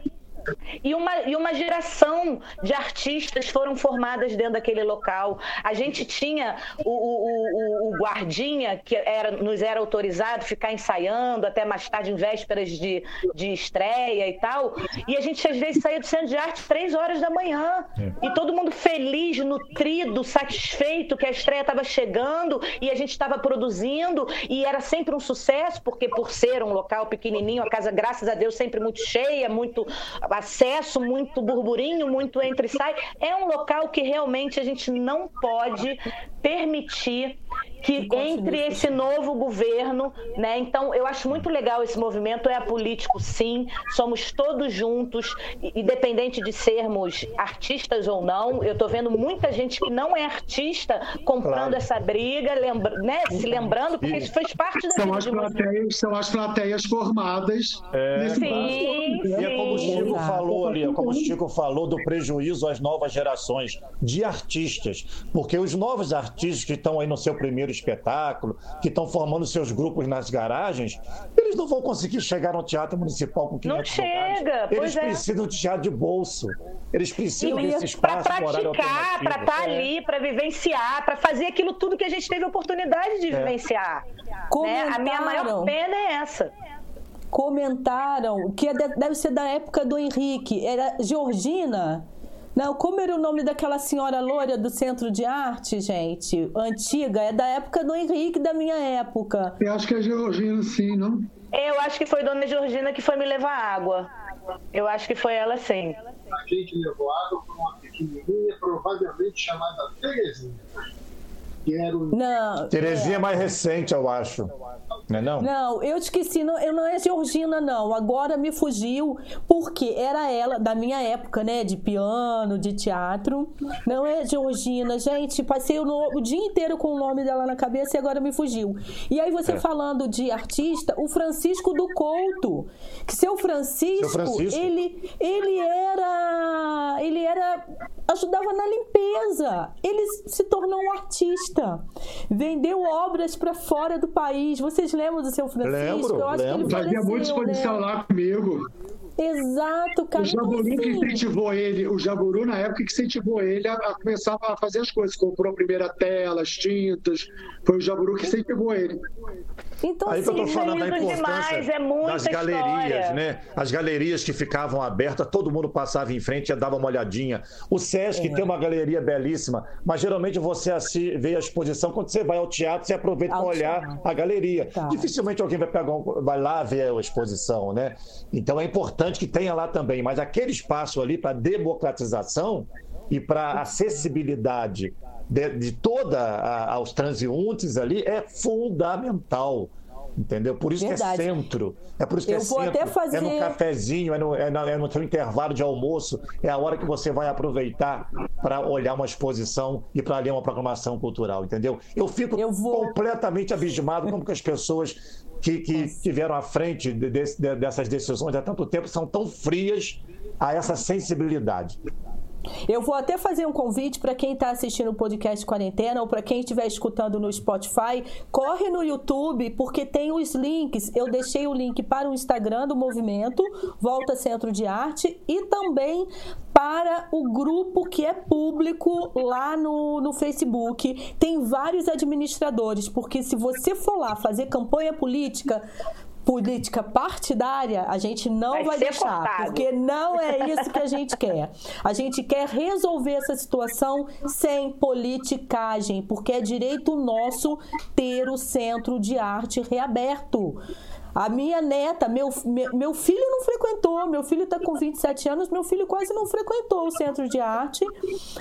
E uma, e uma geração de artistas foram formadas dentro daquele local. A gente tinha o, o, o, o guardinha, que era, nos era autorizado ficar ensaiando até mais tarde, em vésperas de, de estreia e tal. E a gente, às vezes, saía do centro de arte três horas da manhã. E todo mundo feliz, nutrido, satisfeito que a estreia estava chegando e a gente estava produzindo. E era sempre um sucesso, porque por ser um local pequenininho, a casa, graças a Deus, sempre muito cheia, muito acesso, muito burburinho, muito entre e sai. É um local que realmente a gente não pode permitir que entre esse novo governo, né? Então, eu acho muito legal esse movimento, é político sim, somos todos juntos, independente de sermos artistas ou não. Eu estou vendo muita gente que não é artista comprando claro. essa briga, lembra, né? se lembrando, porque isso faz parte da são as plateias, São as plateias formadas é, nesse sim, sim. E é como o Chico falou ali, é como o Chico falou do prejuízo às novas gerações de artistas, porque os novos artistas que estão aí no seu primeiro espetáculo, que estão formando seus grupos nas garagens, eles não vão conseguir chegar no teatro municipal com 500 Não chega, Eles é. precisam de teatro de bolso. Eles precisam desse espaço para praticar, para estar tá é. ali, para vivenciar, para fazer aquilo tudo que a gente teve oportunidade de é. vivenciar. Né? A minha maior pena é essa comentaram que é deve ser da época do Henrique, era Georgina. Não, como era o nome daquela senhora loira do Centro de Arte, gente? Antiga, é da época do Henrique, da minha época. Eu acho que é Georgina, sim, não? Eu acho que foi Dona Georgina que foi me levar água. Eu acho que foi ela, sim. A quem que levou água foi uma pequenininha, provavelmente chamada Terezinha. Não. Terezinha é mais recente, eu acho. Não é não? Não, eu esqueci, não, eu não é Georgina, não. Agora me fugiu, porque era ela, da minha época, né? De piano, de teatro. Não é Georgina. Gente, passei o, no, o dia inteiro com o nome dela na cabeça e agora me fugiu. E aí você é. falando de artista, o Francisco do Couto. Que seu Francisco, seu Francisco, ele, ele era. Ele era. ajudava na limpeza. Ele se tornou um artista. Vendeu obras para fora do país. Vocês lembra do seu Francisco? Lembro, eu acho lembro. que ele Fazia muita exposição né? lá comigo. Exato, cara. O Jaburu assim. que incentivou ele, o Jaburu na época que incentivou ele a, a, começar a fazer as coisas. Comprou a primeira tela, as tintas. Foi o Jaburu que incentivou ele. Então, Aí que eu tô falando da importância demais, é das galerias, história. né? As galerias que ficavam abertas, todo mundo passava em frente e dava uma olhadinha. O Sesc é. tem uma galeria belíssima, mas geralmente você vê a exposição quando você vai ao teatro, você aproveita para olhar a galeria. Tá. Dificilmente alguém vai pegar um, vai lá ver a exposição, né? Então é importante que tenha lá também, mas aquele espaço ali para democratização e para acessibilidade de, de toda a, aos transeuntes ali é fundamental. Entendeu? Por isso Verdade. que é centro. É por isso que Eu é vou centro. Até fazer... É no cafezinho, é no, é, no, é no seu intervalo de almoço. É a hora que você vai aproveitar para olhar uma exposição e para ler uma programação cultural, entendeu? Eu fico Eu vou... completamente abismado como que as pessoas que, que tiveram à frente de, de, dessas decisões há tanto tempo são tão frias a essa sensibilidade. Eu vou até fazer um convite para quem está assistindo o podcast Quarentena ou para quem estiver escutando no Spotify, corre no YouTube porque tem os links. Eu deixei o link para o Instagram do movimento Volta Centro de Arte e também para o grupo que é público lá no, no Facebook. Tem vários administradores, porque se você for lá fazer campanha política, política partidária, a gente não vai, vai deixar, cortado. porque não é isso que a gente quer. A gente quer resolver essa situação sem politicagem, porque é direito nosso ter o centro de arte reaberto. A minha neta, meu, meu, filho não frequentou, meu filho está com 27 anos, meu filho quase não frequentou o centro de arte.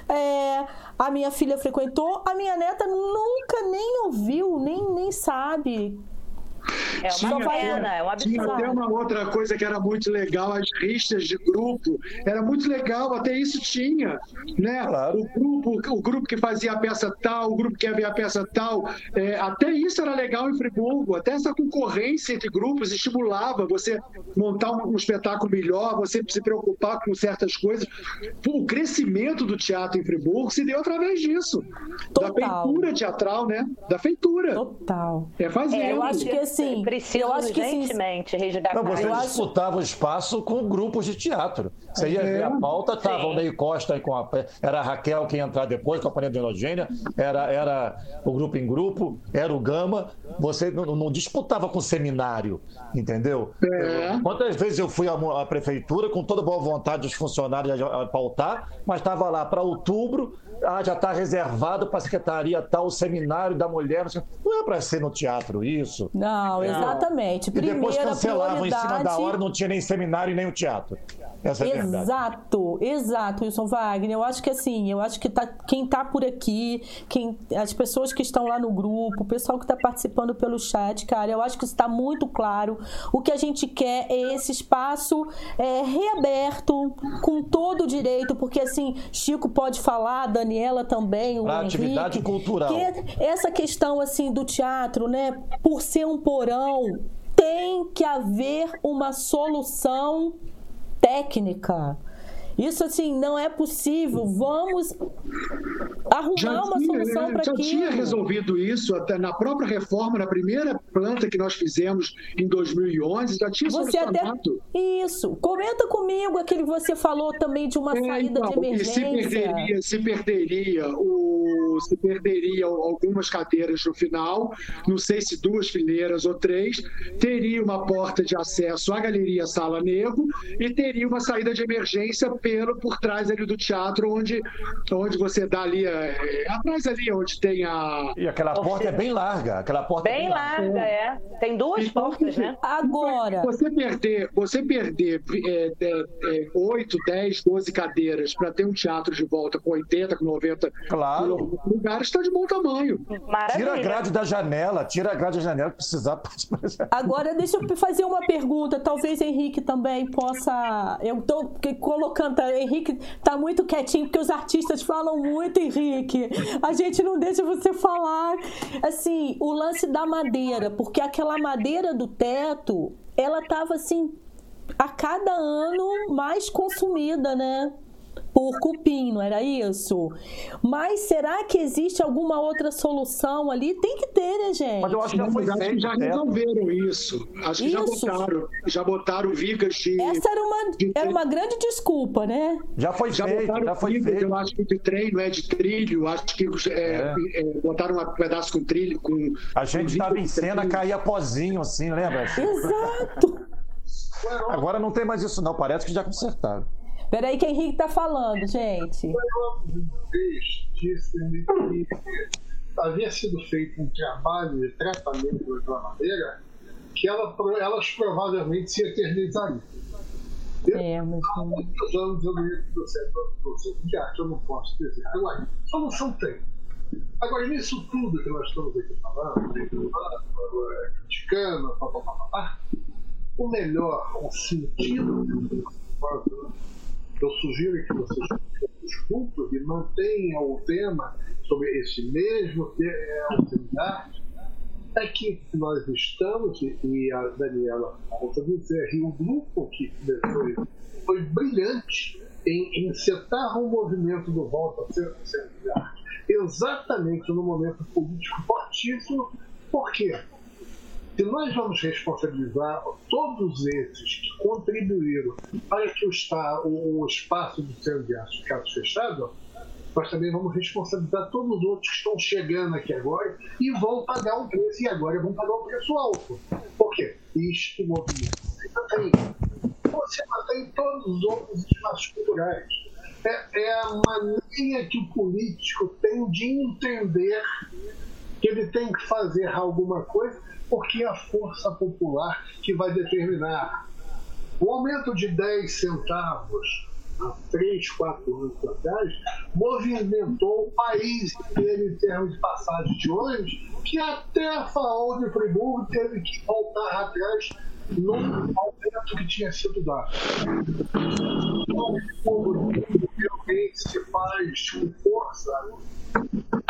É, a minha filha frequentou, a minha neta nunca nem ouviu, nem, nem sabe é uma tinha, pena, é um absurdo. Tinha até uma outra coisa que era muito legal, as rixas de grupo. Era muito legal, até isso tinha. Né? Claro. O, grupo, o grupo que fazia a peça tal, o grupo que ia ver a peça tal. É, até isso era legal em Friburgo. Até essa concorrência entre grupos estimulava você montar um, um espetáculo melhor, você se preocupar com certas coisas. O crescimento do teatro em Friburgo se deu através disso. Total. Da feitura teatral, né? Da feitura. Total. É fazer. É, eu acho que assim, Preciso eu acho que urgentemente resgatar. Não, você eu disputava o espaço com grupos de teatro. Você ia é. ver a pauta, estava o Ney Costa com a. Era a Raquel que ia entrar depois, com a Companhia de Enogênia, era, era o grupo em grupo, era o Gama. Você não, não disputava com seminário, entendeu? É. Quantas vezes eu fui à, à, prefeitura com toda boa vontade dos funcionários a, a pautar, mas estava lá para outubro ah, já está reservado para a secretaria tal, o seminário da mulher. Não é para ser no teatro isso. Não, exatamente. E depois cancelavam em cima da hora, não tinha nem seminário nem o teatro. Essa é exato, exato, Wilson Wagner. Eu acho que assim, eu acho que tá, quem está por aqui, quem, as pessoas que estão lá no grupo, o pessoal que está participando pelo chat, cara, eu acho que está muito claro. O que a gente quer é esse espaço é, reaberto, com todo o direito, porque assim, Chico pode falar, Daniela também, o pra atividade cultural. Que essa questão assim do teatro, né, por ser um porão, tem que haver uma solução técnica. Isso assim não é possível. Vamos arrumar já uma tinha, solução para aquilo. Já tinha resolvido isso até na própria reforma, na primeira planta que nós fizemos em 2011, já tinha você até Isso. Comenta comigo aquele que você falou também de uma é, saída então, de emergência. Se perderia, se perderia o se perderia algumas cadeiras no final, não sei se duas fileiras ou três, teria uma porta de acesso à galeria Sala Negro e teria uma saída de emergência pelo por trás ali do teatro, onde, onde você dá ali, é, é atrás ali, onde tem a. E aquela porta é bem larga, aquela porta bem, é bem larga, é. Tem duas então, portas, né? Agora. Você perder, você perder é, é, 8, 10, 12 cadeiras para ter um teatro de volta com 80, com 90 claro. lugares, está de bom tamanho. Maravilha. Tira a grade da janela, tira a grade da janela, precisar. Agora, deixa eu fazer uma pergunta. Talvez Henrique também possa. Eu estou colocando Tá, Henrique tá muito quietinho, porque os artistas falam muito, Henrique. A gente não deixa você falar. Assim, o lance da madeira, porque aquela madeira do teto, ela tava assim, a cada ano mais consumida, né? Por cupim, não era isso? Mas será que existe alguma outra solução ali? Tem que ter, né, gente? Mas eu acho que já, foi feito, já resolveram isso. Acho que isso. já botaram, já botaram vigas de. Essa era uma, de... era uma grande desculpa, né? Já foi já feito, já foi vigas, feito. Eu acho que de treino é de trilho, acho que é, é. É, botaram um pedaço com trilho. Com, a gente estava em cena, caía pozinho assim, lembra? Exato. Agora não tem mais isso, não. Parece que já consertaram. Peraí que o Henrique tá falando, gente. havia sido feito um trabalho de tratamento daquela madeira que ela, elas provavelmente se eternizariam. É, mas... Há muitos anos eu me setor de arte, eu não posso dizer. Agora, solução tem. Agora, nisso tudo que nós estamos aqui falando, criticando, o melhor, o sentido eu sugiro que vocês juntos e mantenham o tema sobre esse mesmo tema é que nós estamos, e a Daniela volta dizer, e o grupo que foi, foi brilhante em encetar o movimento do Volta a Ser exatamente no momento político fortíssimo. Por quê? Se nós vamos responsabilizar todos esses que contribuíram para que o, está, o, o espaço do Centro de Arte ficasse fechado, nós também vamos responsabilizar todos os outros que estão chegando aqui agora e vão pagar um preço, e agora vão pagar um preço alto. Por quê? Isto movimento você mantém. Você todos os outros espaços culturais. É, é a maneira que o político tem de entender que ele tem que fazer alguma coisa porque é a força popular que vai determinar. O aumento de 10 centavos há 3, 4 anos atrás movimentou o país inteiro em termos de passagem de ônibus, que até a FAO de Friburgo teve que voltar atrás no aumento que tinha sido dado. Então, o realmente se faz com força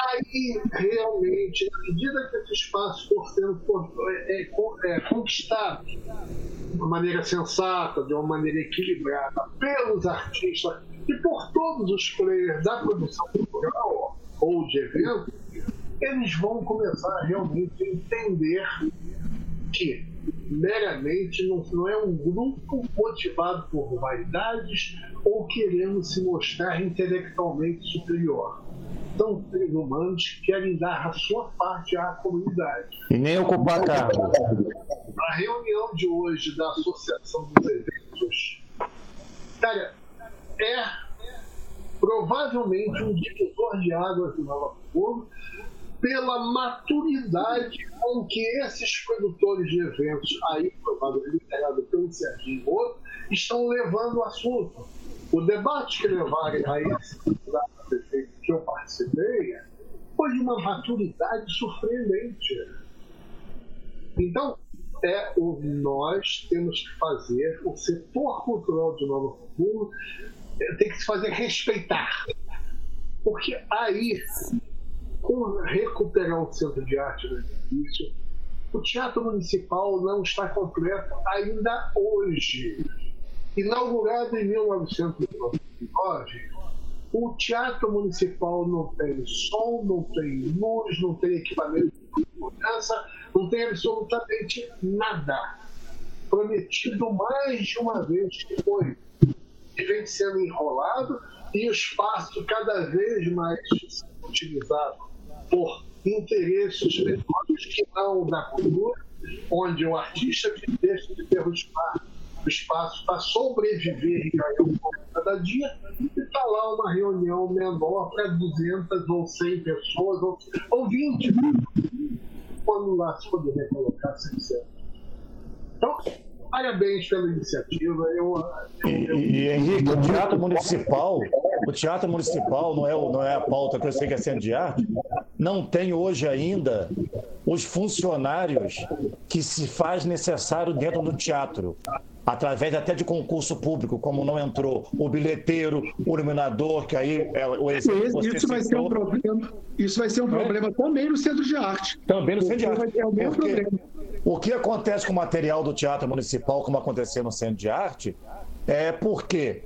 Aí, realmente, à medida que esse espaço for sendo é, é, é, conquistado de uma maneira sensata, de uma maneira equilibrada, pelos artistas e por todos os players da produção cultural ou de evento, eles vão começar realmente entender que meramente não, não é um grupo motivado por vaidades ou querendo se mostrar intelectualmente superior são seres humanos que querem dar a sua parte à comunidade. E nem ocupar cargo. A reunião de hoje da Associação dos Eventos, cara, é provavelmente um divisor de águas do Nova Fogo, pela maturidade com que esses produtores de eventos, aí provavelmente liderado pelo Serginho Moro, estão levando o assunto. O debate que levaram a esse candidato a prefeito que eu participei foi de uma maturidade surpreendente. Então, é o nós temos que fazer, o setor cultural de Nova Friburgo é, tem que se fazer respeitar. Porque aí, com recuperar o centro de arte do edifício, o Teatro Municipal não está completo ainda hoje. Inaugurado em 1999, o Teatro Municipal não tem som, não tem luz, não tem equipamento de segurança, não tem absolutamente nada. Prometido mais de uma vez que foi. E vem sendo enrolado e o espaço cada vez mais utilizado por interesses menores que não da cultura, onde o artista deixa de ter o espaço, espaço para sobreviver ganhar um cada dia, e está lá uma reunião menor para 200 ou 100 pessoas, ou, ou 20, quando lá se poderia colocar 600. Então, parabéns pela iniciativa. Eu, eu. E, e, Henrique, o Teatro Municipal, o Teatro Municipal não é, não é a pauta que eu sei que é centro de arte, não tem hoje ainda os funcionários que se faz necessário dentro do teatro através até de concurso público, como não entrou o bilheteiro, o iluminador, que aí é o exemplo. Isso, vai ser um problema. Isso vai ser um é? problema também no centro de arte. Também no centro de arte. É o mesmo porque problema. O que acontece com o material do Teatro Municipal, como aconteceu no centro de arte, é porque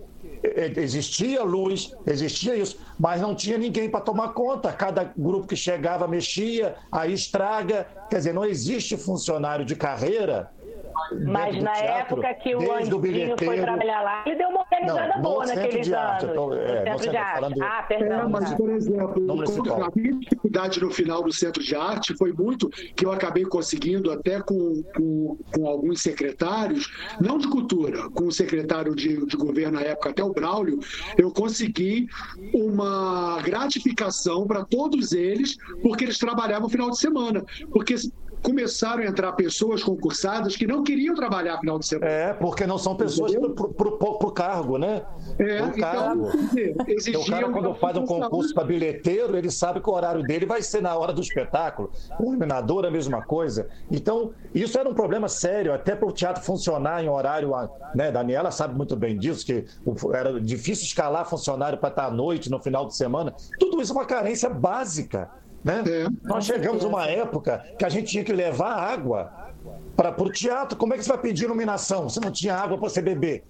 existia luz, existia isso, mas não tinha ninguém para tomar conta. Cada grupo que chegava mexia, aí estraga. Quer dizer, não existe funcionário de carreira mas na teatro, época que o Andinho foi trabalhar lá, ele deu uma organizada não, boa naqueles de arte, anos. Tô, é, centro de arte. Falando... Ah, perdão. É, mas, por exemplo, a minha dificuldade no final do centro de arte foi muito que eu acabei conseguindo até com, com, com alguns secretários, não de cultura, com o secretário de, de governo na época, até o Braulio, eu consegui uma gratificação para todos eles, porque eles trabalhavam no final de semana. Porque começaram a entrar pessoas concursadas que não queriam trabalhar final de semana. É, porque não são pessoas para o cargo, né? É, pro cargo. Então, dizer, o cara, quando faz um concurso para bilheteiro, ele sabe que o horário dele vai ser na hora do espetáculo. O iluminador, a mesma coisa. Então, isso era um problema sério, até para o teatro funcionar em horário. Né? Daniela sabe muito bem disso, que era difícil escalar funcionário para estar à noite, no final de semana. Tudo isso é uma carência básica. Né? É. Nós chegamos uma época que a gente tinha que levar água para o teatro. Como é que você vai pedir iluminação se não tinha água para você beber?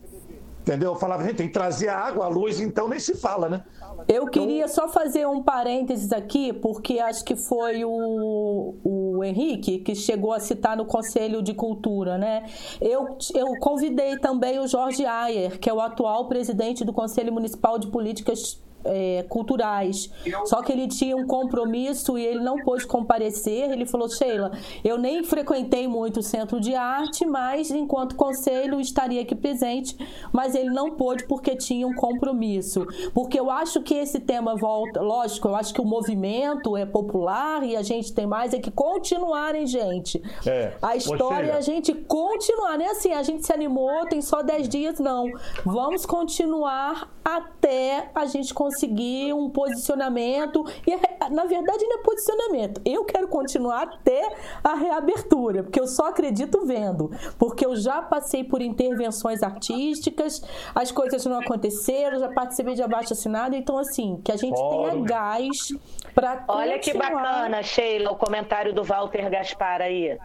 Entendeu? Eu falava, gente, tem que trazer água, a luz, então nem se fala, né? Eu queria só fazer um parênteses aqui, porque acho que foi o, o Henrique que chegou a citar no Conselho de Cultura, né? Eu, eu convidei também o Jorge Ayer, que é o atual presidente do Conselho Municipal de Políticas é, culturais. Só que ele tinha um compromisso e ele não pôde comparecer. Ele falou: Sheila, eu nem frequentei muito o centro de arte, mas enquanto conselho estaria aqui presente. Mas ele não pôde porque tinha um compromisso. Porque eu acho que esse tema volta, lógico, eu acho que o movimento é popular e a gente tem mais é que continuarem, gente. É, a história é a gente continuar, não é assim, a gente se animou, tem só 10 dias, não. Vamos continuar até a gente conseguir conseguir um posicionamento. E, na verdade, não é posicionamento. Eu quero continuar até a reabertura, porque eu só acredito vendo. Porque eu já passei por intervenções artísticas, as coisas não aconteceram, já participei de abaixo assinado. Então, assim, que a gente tenha gás para. Olha que bacana, Sheila, o comentário do Walter Gaspar aí.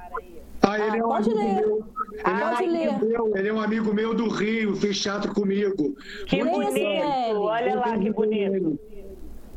Ah, ele ah, é um pode ler. Meu. Ele, ah, é um pode ler. Meu, ele é um amigo meu do Rio, fez teatro comigo. Que Muito bonito, olha lá que bonito.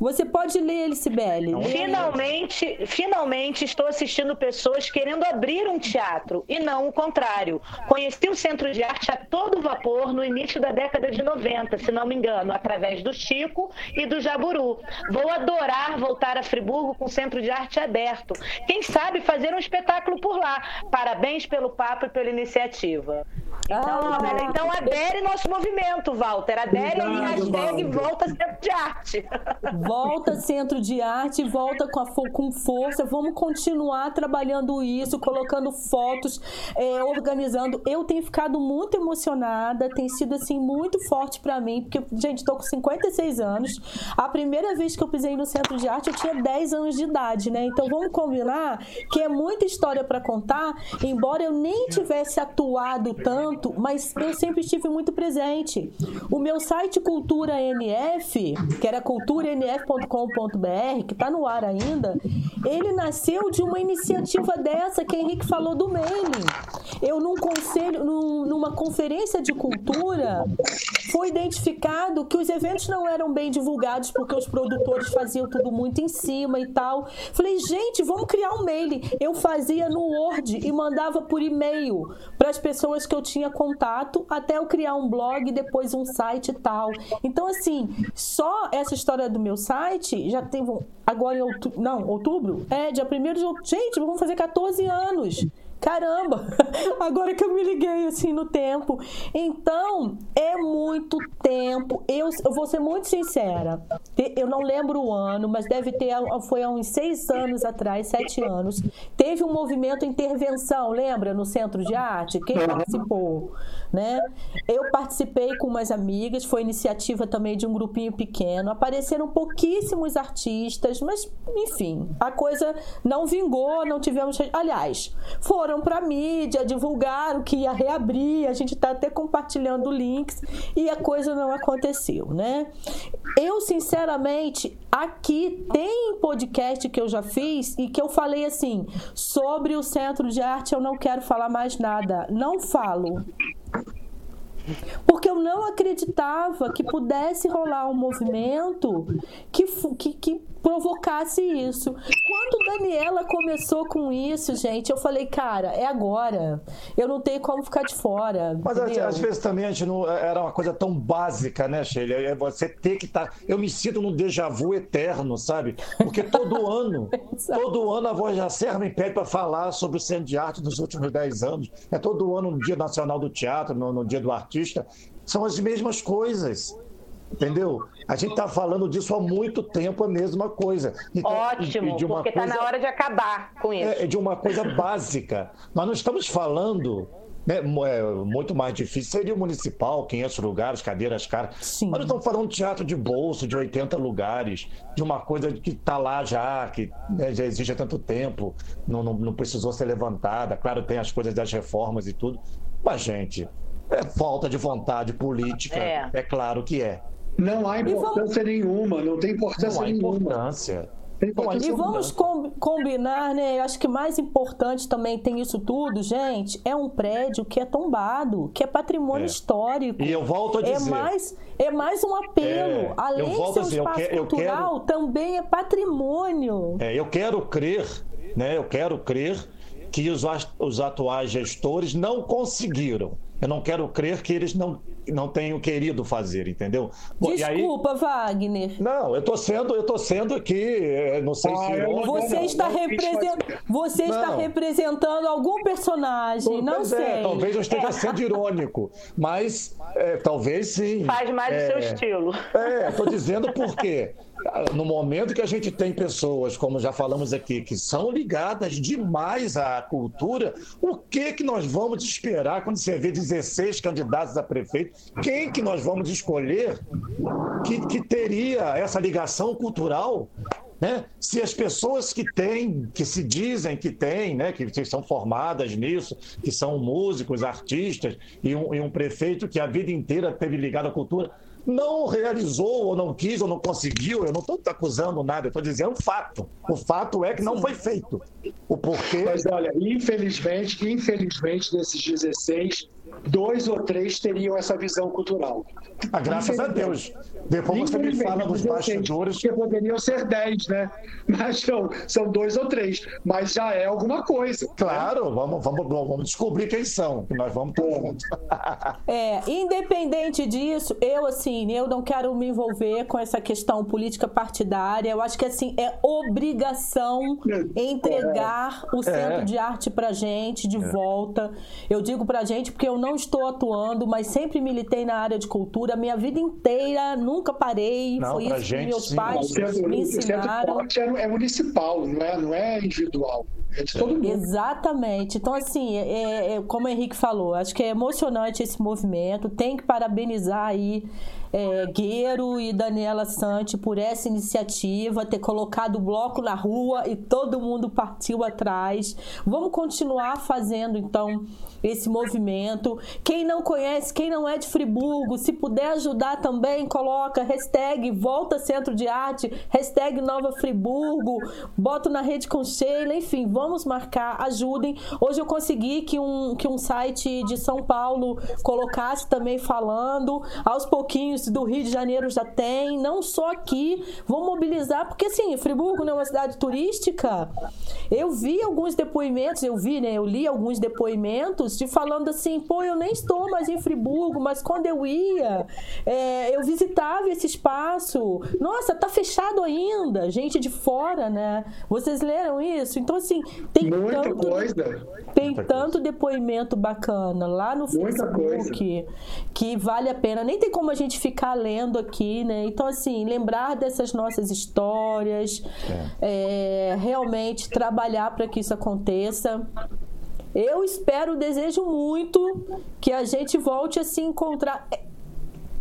Você pode ler ele, Sibeli. Finalmente, finalmente estou assistindo pessoas querendo abrir um teatro e não o contrário. Conheci o Centro de Arte a todo vapor no início da década de 90, se não me engano, através do Chico e do Jaburu. Vou adorar voltar a Friburgo com o Centro de Arte aberto. Quem sabe fazer um espetáculo por lá. Parabéns pelo papo e pela iniciativa. Então, olha, então adere nosso movimento, Walter. Adere aí, hashtag Walter. Volta Centro de Arte. Volta Centro de Arte, volta com, a com força. Vamos continuar trabalhando isso, colocando fotos, é, organizando. Eu tenho ficado muito emocionada, tem sido assim muito forte pra mim, porque, gente, tô com 56 anos. A primeira vez que eu pisei no Centro de Arte, eu tinha 10 anos de idade, né? Então vamos combinar que é muita história pra contar, embora eu nem tivesse atuado tanto, mas eu sempre estive muito presente. O meu site Cultura NF, que era culturanf.com.br, que está no ar ainda, ele nasceu de uma iniciativa dessa que Henrique falou do mailing. Eu, num conselho, num- numa conferência de cultura, foi identificado que os eventos não eram bem divulgados porque os produtores faziam tudo muito em cima e tal. Falei, gente, vamos criar um mail. Eu fazia no Word e mandava por e-mail para as pessoas que eu tinha contato, até eu criar um blog, depois um site e tal. Então, assim, só essa história do meu site já tem. Agora em outubro. Não, outubro? É, dia 1 de outubro. Gente, vamos fazer 14 anos. Caramba! Agora que eu me liguei assim no tempo. Então, é muito tempo. Eu, eu vou ser muito sincera. Eu não lembro o ano, mas deve ter. Foi há uns seis anos atrás, sete anos. Teve um movimento intervenção, lembra? No centro de arte? Quem participou? Né? Eu participei com umas amigas, foi iniciativa também de um grupinho pequeno. Apareceram pouquíssimos artistas, mas enfim, a coisa não vingou, não tivemos. Aliás, foram para mídia, divulgaram que ia reabrir, a gente está até compartilhando links e a coisa não aconteceu, né? Eu, sinceramente, aqui tem podcast que eu já fiz e que eu falei assim: sobre o centro de arte eu não quero falar mais nada, não falo. Porque eu não acreditava que pudesse rolar um movimento que, que, que provocasse isso. Quando Daniela começou com isso, gente, eu falei, cara, é agora. Eu não tenho como ficar de fora. Mas às, entendeu? às vezes também a gente não. Era uma coisa tão básica, né, Sheila? É você ter que estar. Eu me sinto num déjà vu eterno, sabe? Porque todo ano, todo ano a Voz da Serra me pede para falar sobre o Centro de Arte dos últimos 10 anos. É todo ano no Dia Nacional do Teatro, no, no Dia do Artista. São as mesmas coisas. Entendeu? A gente está falando disso há muito tempo, a mesma coisa. Então, Ótimo, de uma porque está coisa- na hora de acabar com isso. é, é de uma coisa básica. Nós não estamos falando. Né, é, muito mais difícil seria o municipal, 500 lugares, cadeiras caras. Sim. Mas nós estamos falando de teatro de bolso, de 80 lugares, de uma coisa que está lá já, que né, já existe há tanto tempo, não, não, não precisou ser levantada. Claro, tem as coisas das reformas e tudo. Mas, gente, é falta de vontade política, É. é, claro que é. Não há importância nenhuma, não tem importância Não há nenhuma. importância. Tem importância E nenhuma. vamos com- combinar, né? Eu acho que mais importante também tem isso tudo, gente. É um prédio que é tombado, que é patrimônio É. histórico. E eu volto a É dizer. mais, é mais um apelo. É, Além de ser um dizer, eu espaço que- eu cultural, também é patrimônio. É, eu quero crer, né? Eu quero crer que os, os atuais gestores não conseguiram. Eu não quero crer que eles não, não tenham querido fazer, entendeu? Bom, e aí- Desculpa, Wagner. não, eu tô sendo, eu tô sendo aqui, eh, não sei se Ah, eu irônico, Você não, está, não represent... você está Não. representando algum personagem, não Pois sei. é, talvez eu esteja sendo irônico, mas é, talvez sim. Faz mais É, o seu estilo. É, estou dizendo porque no momento que a gente tem pessoas, como já falamos aqui, que são ligadas demais à cultura, o que que nós vamos esperar quando você vê 16 candidatos a prefeito? Quem que nós vamos escolher que, que teria essa ligação cultural? Né? Se as pessoas que têm, que se dizem que têm, né, que são formadas nisso, que são músicos, artistas, e um, e um prefeito que a vida inteira teve ligado à cultura, não realizou, ou não quis, ou não conseguiu, eu não estou acusando nada, eu estou dizendo um fato. O fato é que não foi feito. O porquê. Mas olha, infelizmente, infelizmente, desses 16, dois ou três teriam essa visão cultural. Ah, graças a Deus. Depois você me fala nos 16, bastidores. Porque poderiam ser 10, né? Mas são, são dois ou três. Mas já é alguma coisa. Claro, vamos, vamos, vamos descobrir quem são, que nós vamos estar juntos. É, independente disso, eu assim, eu não quero me envolver com essa questão política partidária. Eu acho que assim é obrigação entregar o centro de arte pra gente de volta. Eu digo pra gente porque eu não estou atuando, mas sempre militei na área de cultura, minha vida inteira, nunca parei. Não, Foi isso gente, que meus sim. pais me ensinaram. O centro é municipal, não é, não é individual. É de todo mundo. Exatamente. Então, assim, é, é, como o Henrique falou, acho que é emocionante esse movimento. Tem que parabenizar aí é, Gueiro e Daniela Sante por essa iniciativa, ter colocado o bloco na rua e todo mundo partiu atrás. Vamos continuar fazendo, então, esse movimento. Quem não conhece, quem não é de Friburgo, se puder ajudar também, coloca hashtag Volta Centro de Arte, hashtag Nova Friburgo, boto na rede com Sheila, enfim, vamos marcar, ajudem. Hoje eu consegui que um, que um site de São Paulo colocasse também falando, aos pouquinhos do Rio de Janeiro já tem, não só aqui, vão mobilizar, porque assim, Friburgo não é uma cidade turística. Eu vi alguns depoimentos, eu vi, né, eu li alguns depoimentos de falando assim, pô, eu nem estou mais em Friburgo, mas quando eu ia, é, eu visitava esse espaço. Nossa, tá fechado ainda, gente de fora, né? Vocês leram isso? Então, assim, tem Muita tanto, coisa. tem Muita tanto depoimento bacana lá no Muita Facebook que vale a pena. Nem tem como a gente ficar lendo aqui, né? Então, assim, lembrar dessas nossas histórias, é, realmente trabalhar para que isso aconteça. Eu espero, desejo muito que a gente volte a se encontrar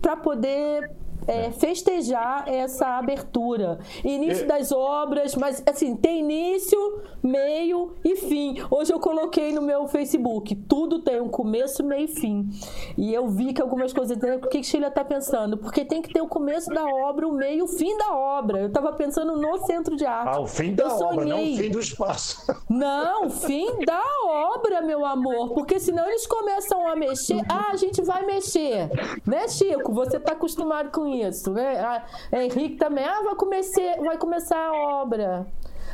para poder é, festejar essa abertura. Início E- das obras, mas assim, tem início, meio e fim. Hoje eu coloquei no meu Facebook, tudo tem um começo, meio e fim. E eu vi que algumas coisas, o que que Sheila tá pensando? Porque tem que ter o começo da obra, o meio o fim da obra. Eu tava pensando no centro de arte. Ah, o fim da eu obra, não sonhei. o fim do espaço. Não, fim da obra, meu amor. Porque senão eles começam a mexer. Ah, a gente vai mexer. Né, Chico? Você tá acostumado com isso, né? Ah, Henrique também. Ah, vai começar, vai começar a obra.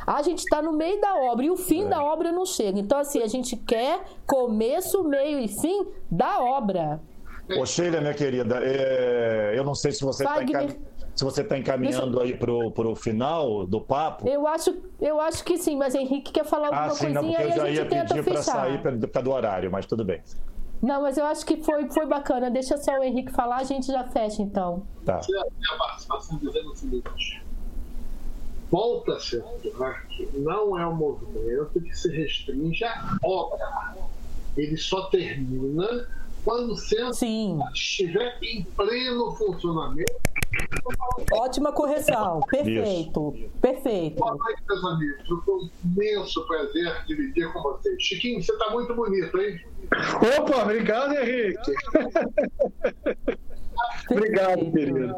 A gente está no meio da obra e o fim da obra não chega. Então, assim, a gente quer começo, meio e fim da obra. Ô, Sheila, minha querida, é, eu não sei se você está Wagner. se você tá encaminhando aí pro, pro final do papo. Eu acho, eu acho que sim, mas Henrique quer falar alguma Ah, sim, não, coisinha porque eu já ia pedir para sair por causa do horário, mas tudo bem. Não, mas eu acho que foi, foi bacana. Deixa só o Henrique falar, a gente já fecha então. Tá. a participação dizendo o seguinte: volta a ser arte não é um movimento que se restringe à obra. Ele só termina quando o centro Sim, estiver em pleno funcionamento. ótima correção. Perfeito, perfeito. Boa noite, meus amigos. Eu tenho um imenso prazer de dividir com vocês. Chiquinho, você está muito bonito, hein? Opa, obrigado, Henrique. obrigado, querido.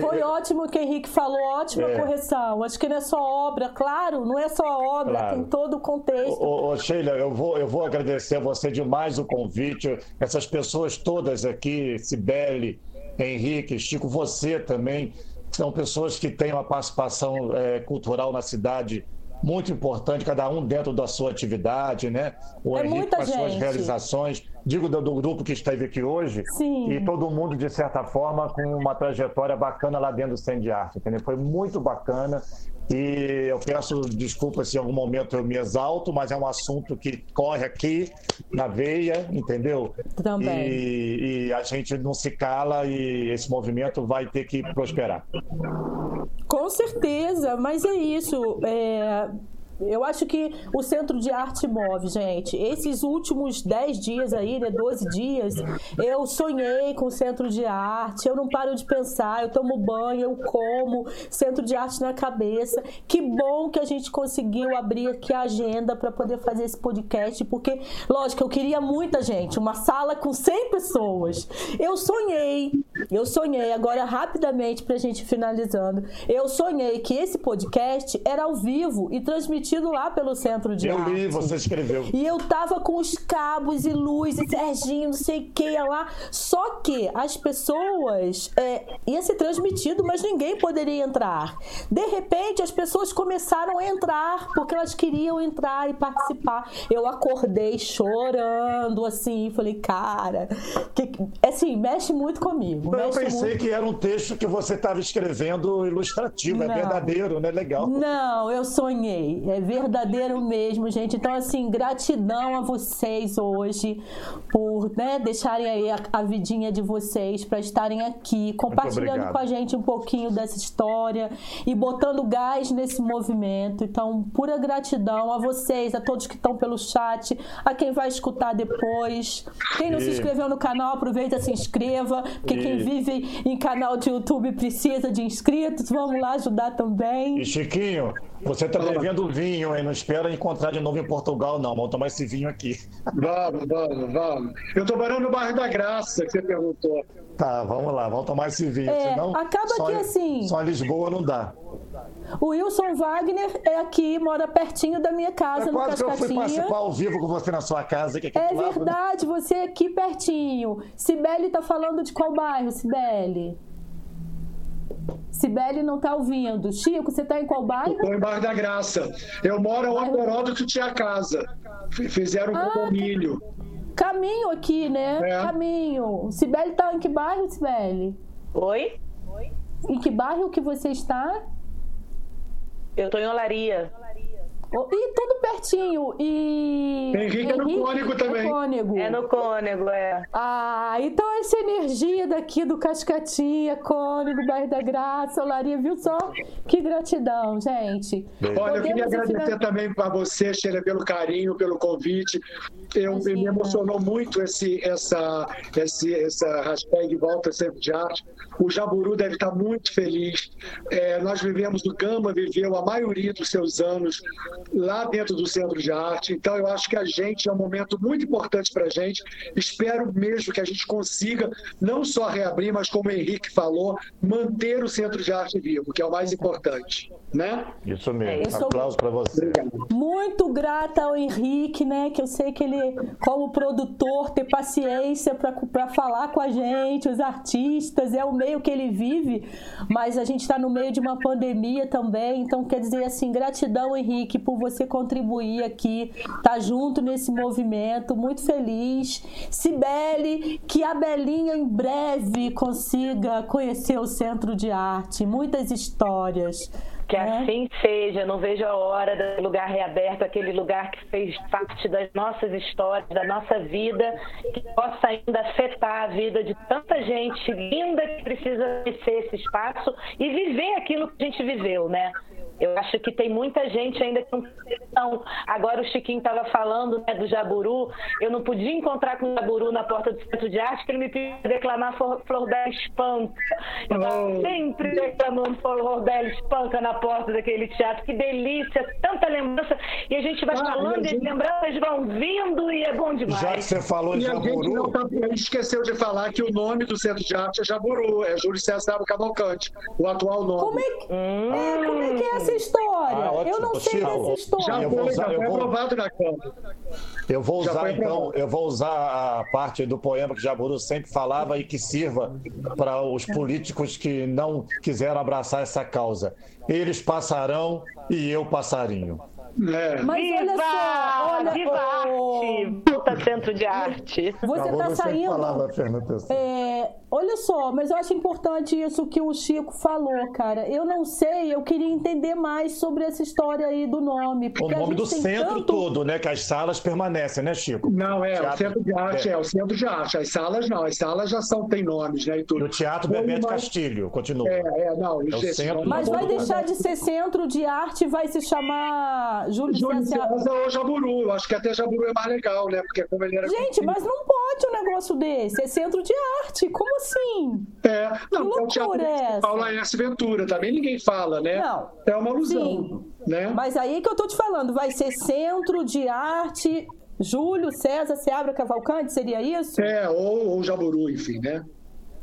Foi ótimo o que o Henrique falou, ótima É. correção. Acho que não é só obra, claro, não é só obra, Claro. tem todo o contexto. Ô, ô, Sheila, eu vou, eu vou agradecer a você demais o convite. Essas pessoas todas aqui, Sibeli, Henrique, Chico, você também, são pessoas que têm uma participação eh, cultural na cidade muito importante, cada um dentro da sua atividade, né? O É Henrique com as suas realizações, digo do, do grupo que esteve aqui hoje, Sim. e todo mundo, de certa forma, com uma trajetória bacana lá dentro do Centro de Arte, entendeu? Foi muito bacana. E eu peço desculpas se em algum momento eu me exalto, mas é um assunto que corre aqui na veia, entendeu? Também. E, e a gente não se cala e esse movimento vai ter que prosperar. Com certeza, mas é isso. é, Eu acho que o Centro de Arte move, gente. Esses últimos 10 dias aí, né, 12 dias, eu sonhei com o Centro de Arte, eu não paro de pensar, eu tomo banho, eu como, Centro de Arte na cabeça. Que bom que a gente conseguiu abrir aqui a agenda para poder fazer esse podcast, porque, lógico, eu queria muita gente, uma sala com 100 pessoas. Eu sonhei, eu sonhei, agora rapidamente pra gente finalizando, eu sonhei que esse podcast era ao vivo e transmitido lá pelo Centro de Eu Arte. li, você escreveu. E eu tava com os cabos e luz e Serginho, não sei o que lá. Só que as pessoas é, ia ser transmitido, mas ninguém poderia entrar. De repente, as pessoas começaram a entrar porque elas queriam entrar e participar. Eu acordei chorando, assim, falei, cara, que, assim, mexe muito comigo. Eu mexe pensei muito. que era um texto que você estava escrevendo ilustrativo, é Não. verdadeiro, né? Legal. Não, eu sonhei. É É verdadeiro mesmo, gente. Então, assim, gratidão a vocês hoje por né, deixarem aí a, a vidinha de vocês para estarem aqui, compartilhando com a gente um pouquinho dessa história e botando gás nesse movimento. Então, pura gratidão a vocês, a todos que estão pelo chat, a quem vai escutar depois. Quem não e... se inscreveu no canal, aproveita se inscreva, porque e... quem vive em canal de YouTube precisa de inscritos. Vamos lá ajudar também. E Chiquinho, você está devendo vinho, hein? Não espera encontrar de novo em Portugal, não. Vamos tomar esse vinho aqui. Vamos, vamos, vamos. Eu estou morando no bairro da Graça, que você perguntou. Tá, vamos lá, vamos tomar esse vinho. É, senão, acaba que assim. Só Lisboa não dá. O Wilson Wagner é aqui, mora pertinho da minha casa, é no quase Cascatinha. que eu fui participar ao vivo com você na sua casa. Que é, é verdade, lado, né? você é aqui pertinho. Sibeli está falando de qual bairro, Sibeli? Sibeli não está ouvindo. Chico, você está em qual bairro? Estou em Bairro da Graça. Eu moro onde Heródoto tinha casa. Fizeram um ah, condomínio. Caminho aqui, né? É. Caminho. Sibeli está em que bairro, Sibeli? Oi? Oi? Em que bairro que você está? Eu estou em Olaria. E tudo pertinho. E. Henrique, é no Cônego também. É, cônego. é no Cônego, é. Ah, então essa energia daqui do Cascatinha, Cônego, Bairro da Graça, Olaria, viu só? Que gratidão, gente. Olha, Podemos eu queria agradecer final... também para você, Sheila, pelo carinho, pelo convite. Eu, me emocionou muito esse, essa, esse, essa hashtag Volta Sempre de Arte. O Jaburu deve estar muito feliz. É, nós vivemos, o Gama viveu a maioria dos seus anos lá dentro do Centro de Arte. Então, eu acho que a gente é um momento muito importante para a gente. Espero mesmo que a gente consiga não só reabrir, mas como o Henrique falou, manter o Centro de Arte vivo, que é o mais importante. Né? Isso mesmo. É, Aplausos para você. Obrigado. Muito grata ao Henrique, né? Que eu sei que ele, como produtor, tem paciência para falar com a gente, os artistas, é o meio que ele vive, mas a gente está no meio de uma pandemia também, então quer dizer assim, gratidão, Henrique, por você contribuir aqui, tá junto nesse movimento, muito feliz. Cibele, que a Belinha em breve consiga conhecer o Centro de Arte, muitas histórias. Que é. assim seja, não vejo a hora do lugar reaberto, aquele lugar que fez parte das nossas histórias, da nossa vida, que possa ainda afetar a vida de tanta gente linda que precisa conhecer esse espaço e viver aquilo que a gente viveu, né? Eu acho que tem muita gente ainda com questão. Agora o Chiquinho estava falando né, do Jaburu. Eu não podia encontrar com o Jaburu na porta do Centro de Arte, que ele me pediu declamar Flor Bela Espanca. Eu estava oh. sempre declamando Flor Bela Espanca na porta daquele teatro. Que delícia, tanta lembrança. E a gente vai ah, falando gente... e as lembranças vão vindo e é bom demais. Já que você falou em Jaburu... A gente, esqueceu de falar que o nome do Centro de Arte é Jaburu. É Júlio César Cavalcante, o atual nome. Como é que, hum. é, como é, que é essa essa história. Ah, eu não sei Chico, dessa história. Já foi, usar, já foi vou... aprovado na Câmara. Eu vou usar então, eu vou usar a parte do poema que Jaburu sempre falava e que sirva para os políticos que não quiseram abraçar essa causa. Eles passarão e eu passarinho. É. Mas viva! olha só, olha, viva oh, arte! Puta centro de arte. Você está saindo. Falava, é, olha só, mas eu acho importante isso que o Chico falou, cara. Eu não sei, eu queria entender mais sobre essa história aí do nome. O nome do centro tanto... todo, né? Que as salas permanecem, né, Chico? Não, é, teatro... o centro de arte, é. é. o centro de arte. As salas não, as salas já são, tem nomes, né? E tudo. E o Teatro Bebeto mais... Castilho, continua. É, é, não. É centro... Mas vai deixar de ser centro de arte e vai se chamar Júlio, Júlio César ou Jaburu. Eu acho que até Jaburu é mais legal, né? Porque como ele era. Gente, mas não pode um negócio desse. É centro de arte. Como assim? É, não, que é o é Paula S. Ventura. Também ninguém fala, né? Não. É uma alusão. Sim. Né? Mas aí que eu tô te falando, vai ser centro de arte. Júlio César Seabra Cavalcante, seria isso? É, ou, ou Jaburu, enfim, né?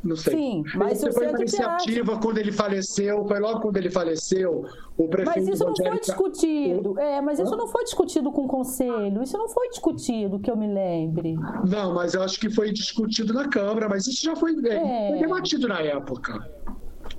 Não sei. Sim, mas Você foi uma iniciativa quando ele faleceu, foi logo quando ele faleceu, o prefeito. Mas isso não foi discutido. É, mas isso não foi discutido com o conselho. Isso não foi discutido, que eu me lembre. Não, mas eu acho que foi discutido na Câmara, mas isso já foi, é. foi debatido na época.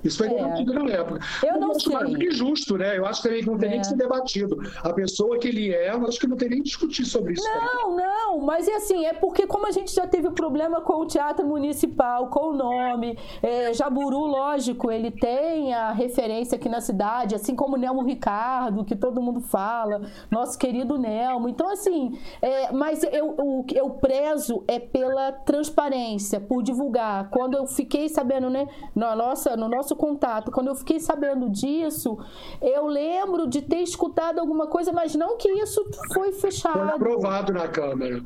Isso foi é. debatido na época. Eu não sei. mais do que justo, né? Eu acho que não tem é. nem que ser debatido. A pessoa que ele é, eu acho que não tem nem que discutir sobre isso. Não, não, mas é assim, é porque como a gente já teve problema com o teatro municipal, com o nome, é, Jaburu, lógico, ele tem a referência aqui na cidade, assim como o Nelmo Ricardo, que todo mundo fala, nosso querido Nelmo. Então, assim, é, mas eu, eu, eu prezo é pela transparência, por divulgar. Quando eu fiquei sabendo, né, na nossa, no nosso contato, quando eu fiquei sabendo disso, eu lembro de ter escutado alguma coisa, mas não que isso foi fechado. Foi aprovado na Câmara.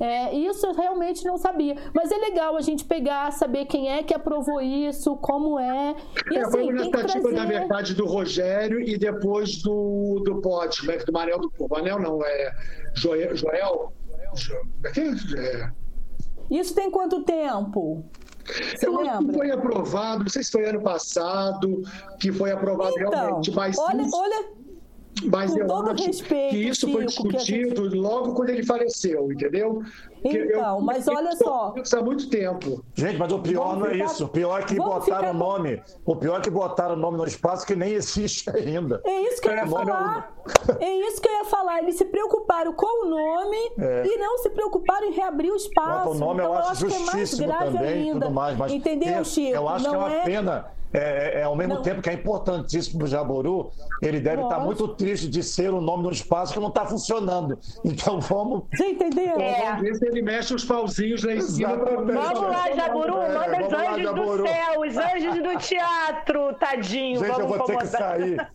É, isso eu realmente não sabia. Mas é legal a gente pegar, saber quem é que aprovou isso, como é. E, é, assim, foi uma iniciativa, trazer... na verdade, do Rogério e depois do, do Pote, né, do Manel do. Manel não, é Joel. Joel é, é. Isso tem quanto tempo? Você eu lembra? acho que foi aprovado, não sei se foi ano passado, que foi aprovado então, realmente, mas. Olha, olha, mas eu acho respeito, que isso foi discutido gente... logo quando ele faleceu, entendeu? Então, eu, mas olha só. Isso há muito tempo. Gente, mas o pior Vamos não é ficar... isso. O pior é que Vamos botaram o nome. O pior é que botaram o nome no espaço que nem existe ainda. É isso que eu ia é, falar. É isso que eu ia falar. Eles se preocuparam com o nome é. e não se preocuparam em reabrir o espaço. o nome então, eu acho, eu acho que é mais grave também, ainda. Mais, mas Entendeu, Chico? Eu acho não que é uma é... pena é, é, é, ao mesmo não. tempo que é importantíssimo para o Jaboru, ele deve estar tá muito triste de ser o nome do espaço que não está funcionando. Então vamos. Você entendeu? É. Vamos ver se ele mexe os pauzinhos lá em cima. Vamos lá, Jaburu, é, manda os anjos lá, do céu, os anjos do teatro, tadinho. Gente, vamos eu vou incomodar. ter que sair.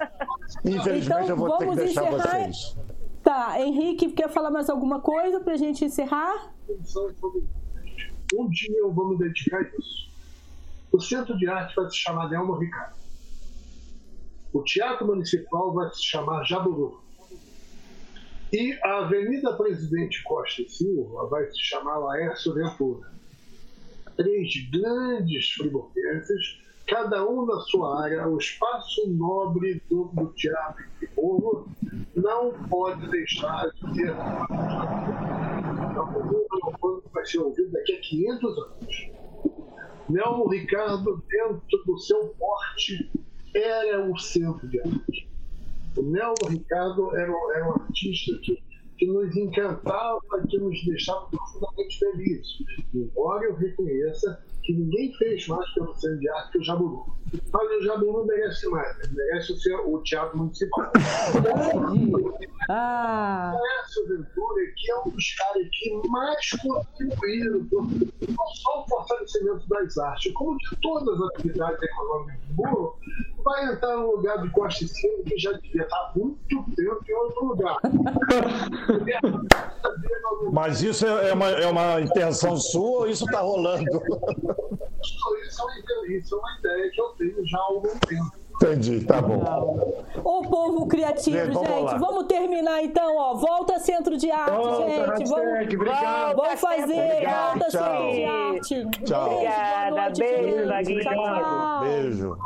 Infelizmente, então, eu vou ter que deixar encerrar. vocês. Tá, Henrique, quer falar mais alguma coisa para a gente encerrar? Um dia eu vou me dedicar a isso. O Centro de Arte vai se chamar Nelmo Ricardo. O Teatro Municipal vai se chamar Jaburu. E a Avenida Presidente Costa e Silva vai se chamar Laércio Ventura. Três grandes friburgueses, cada um na sua área, o espaço nobre do, do teatro de povo não pode deixar de ter. Então, vai ser ouvido daqui a 500 anos. Nelmo Ricardo, dentro do seu porte, era o centro de arte. O Nelmo Ricardo era, era um artista que, que nos encantava, que nos deixava profundamente felizes. Embora eu reconheça que ninguém fez mais pelo centro de arte que o Jaburu. Mas o Jaburu merece mais, ele merece ser o teatro municipal. ah. o Ventura, que é um dos caras que mais contribuíram não só o fortalecimento das artes, como de todas as atividades econômicas do mundo, vai entrar no lugar de Costa e Silva, que já devia estar há muito tempo em outro lugar. Mas isso é uma, é uma intenção sua ou isso está rolando? Isso, é, isso é uma ideia que eu tenho já há algum tempo. Entendi, tá bom. O povo criativo, gente. Vamos, gente. vamos terminar então, ó. Volta Centro de Arte, volta, gente. Vamos, obrigado. vamos fazer. Obrigado, volta tchau. Centro de Arte. Tchau. Obrigada. Beijo, Beijo. Beijo.